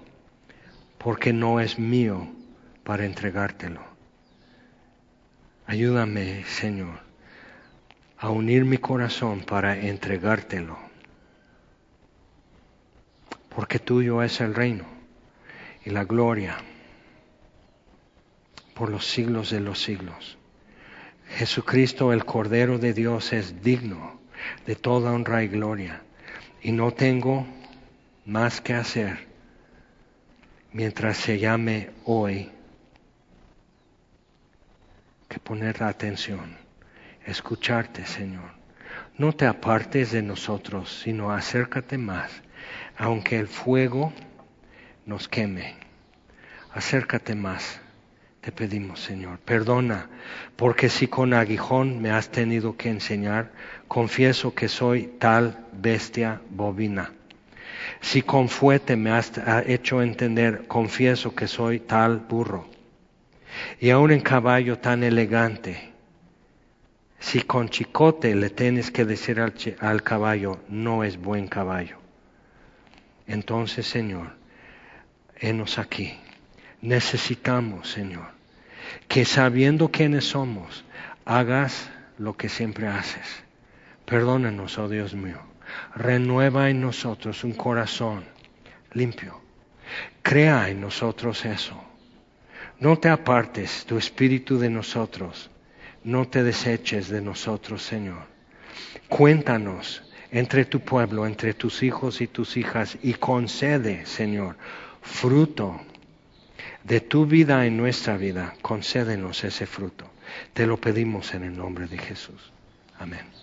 A: porque no es mío para entregártelo. Ayúdame, Señor, a unir mi corazón para entregártelo, porque tuyo es el reino y la gloria por los siglos de los siglos. Jesucristo, el Cordero de Dios, es digno de toda honra y gloria. Y no tengo más que hacer mientras se llame hoy que poner atención, escucharte, Señor. No te apartes de nosotros, sino acércate más, aunque el fuego nos queme. Acércate más te pedimos, Señor. Perdona, porque si con aguijón me has tenido que enseñar, confieso que soy tal bestia bovina. Si con fuete me has hecho entender, confieso que soy tal burro. Y aún en caballo tan elegante, si con chicote le tienes que decir al caballo, no es buen caballo. Entonces, Señor, henos aquí necesitamos, Señor, que sabiendo quiénes somos, hagas lo que siempre haces. Perdónanos, oh Dios mío. Renueva en nosotros un corazón limpio. Crea en nosotros eso. No te apartes tu espíritu de nosotros. No te deseches de nosotros, Señor. Cuéntanos entre tu pueblo, entre tus hijos y tus hijas, y concede, Señor, fruto de tu vida en nuestra vida, concédenos ese fruto. Te lo pedimos en el nombre de Jesús. Amén.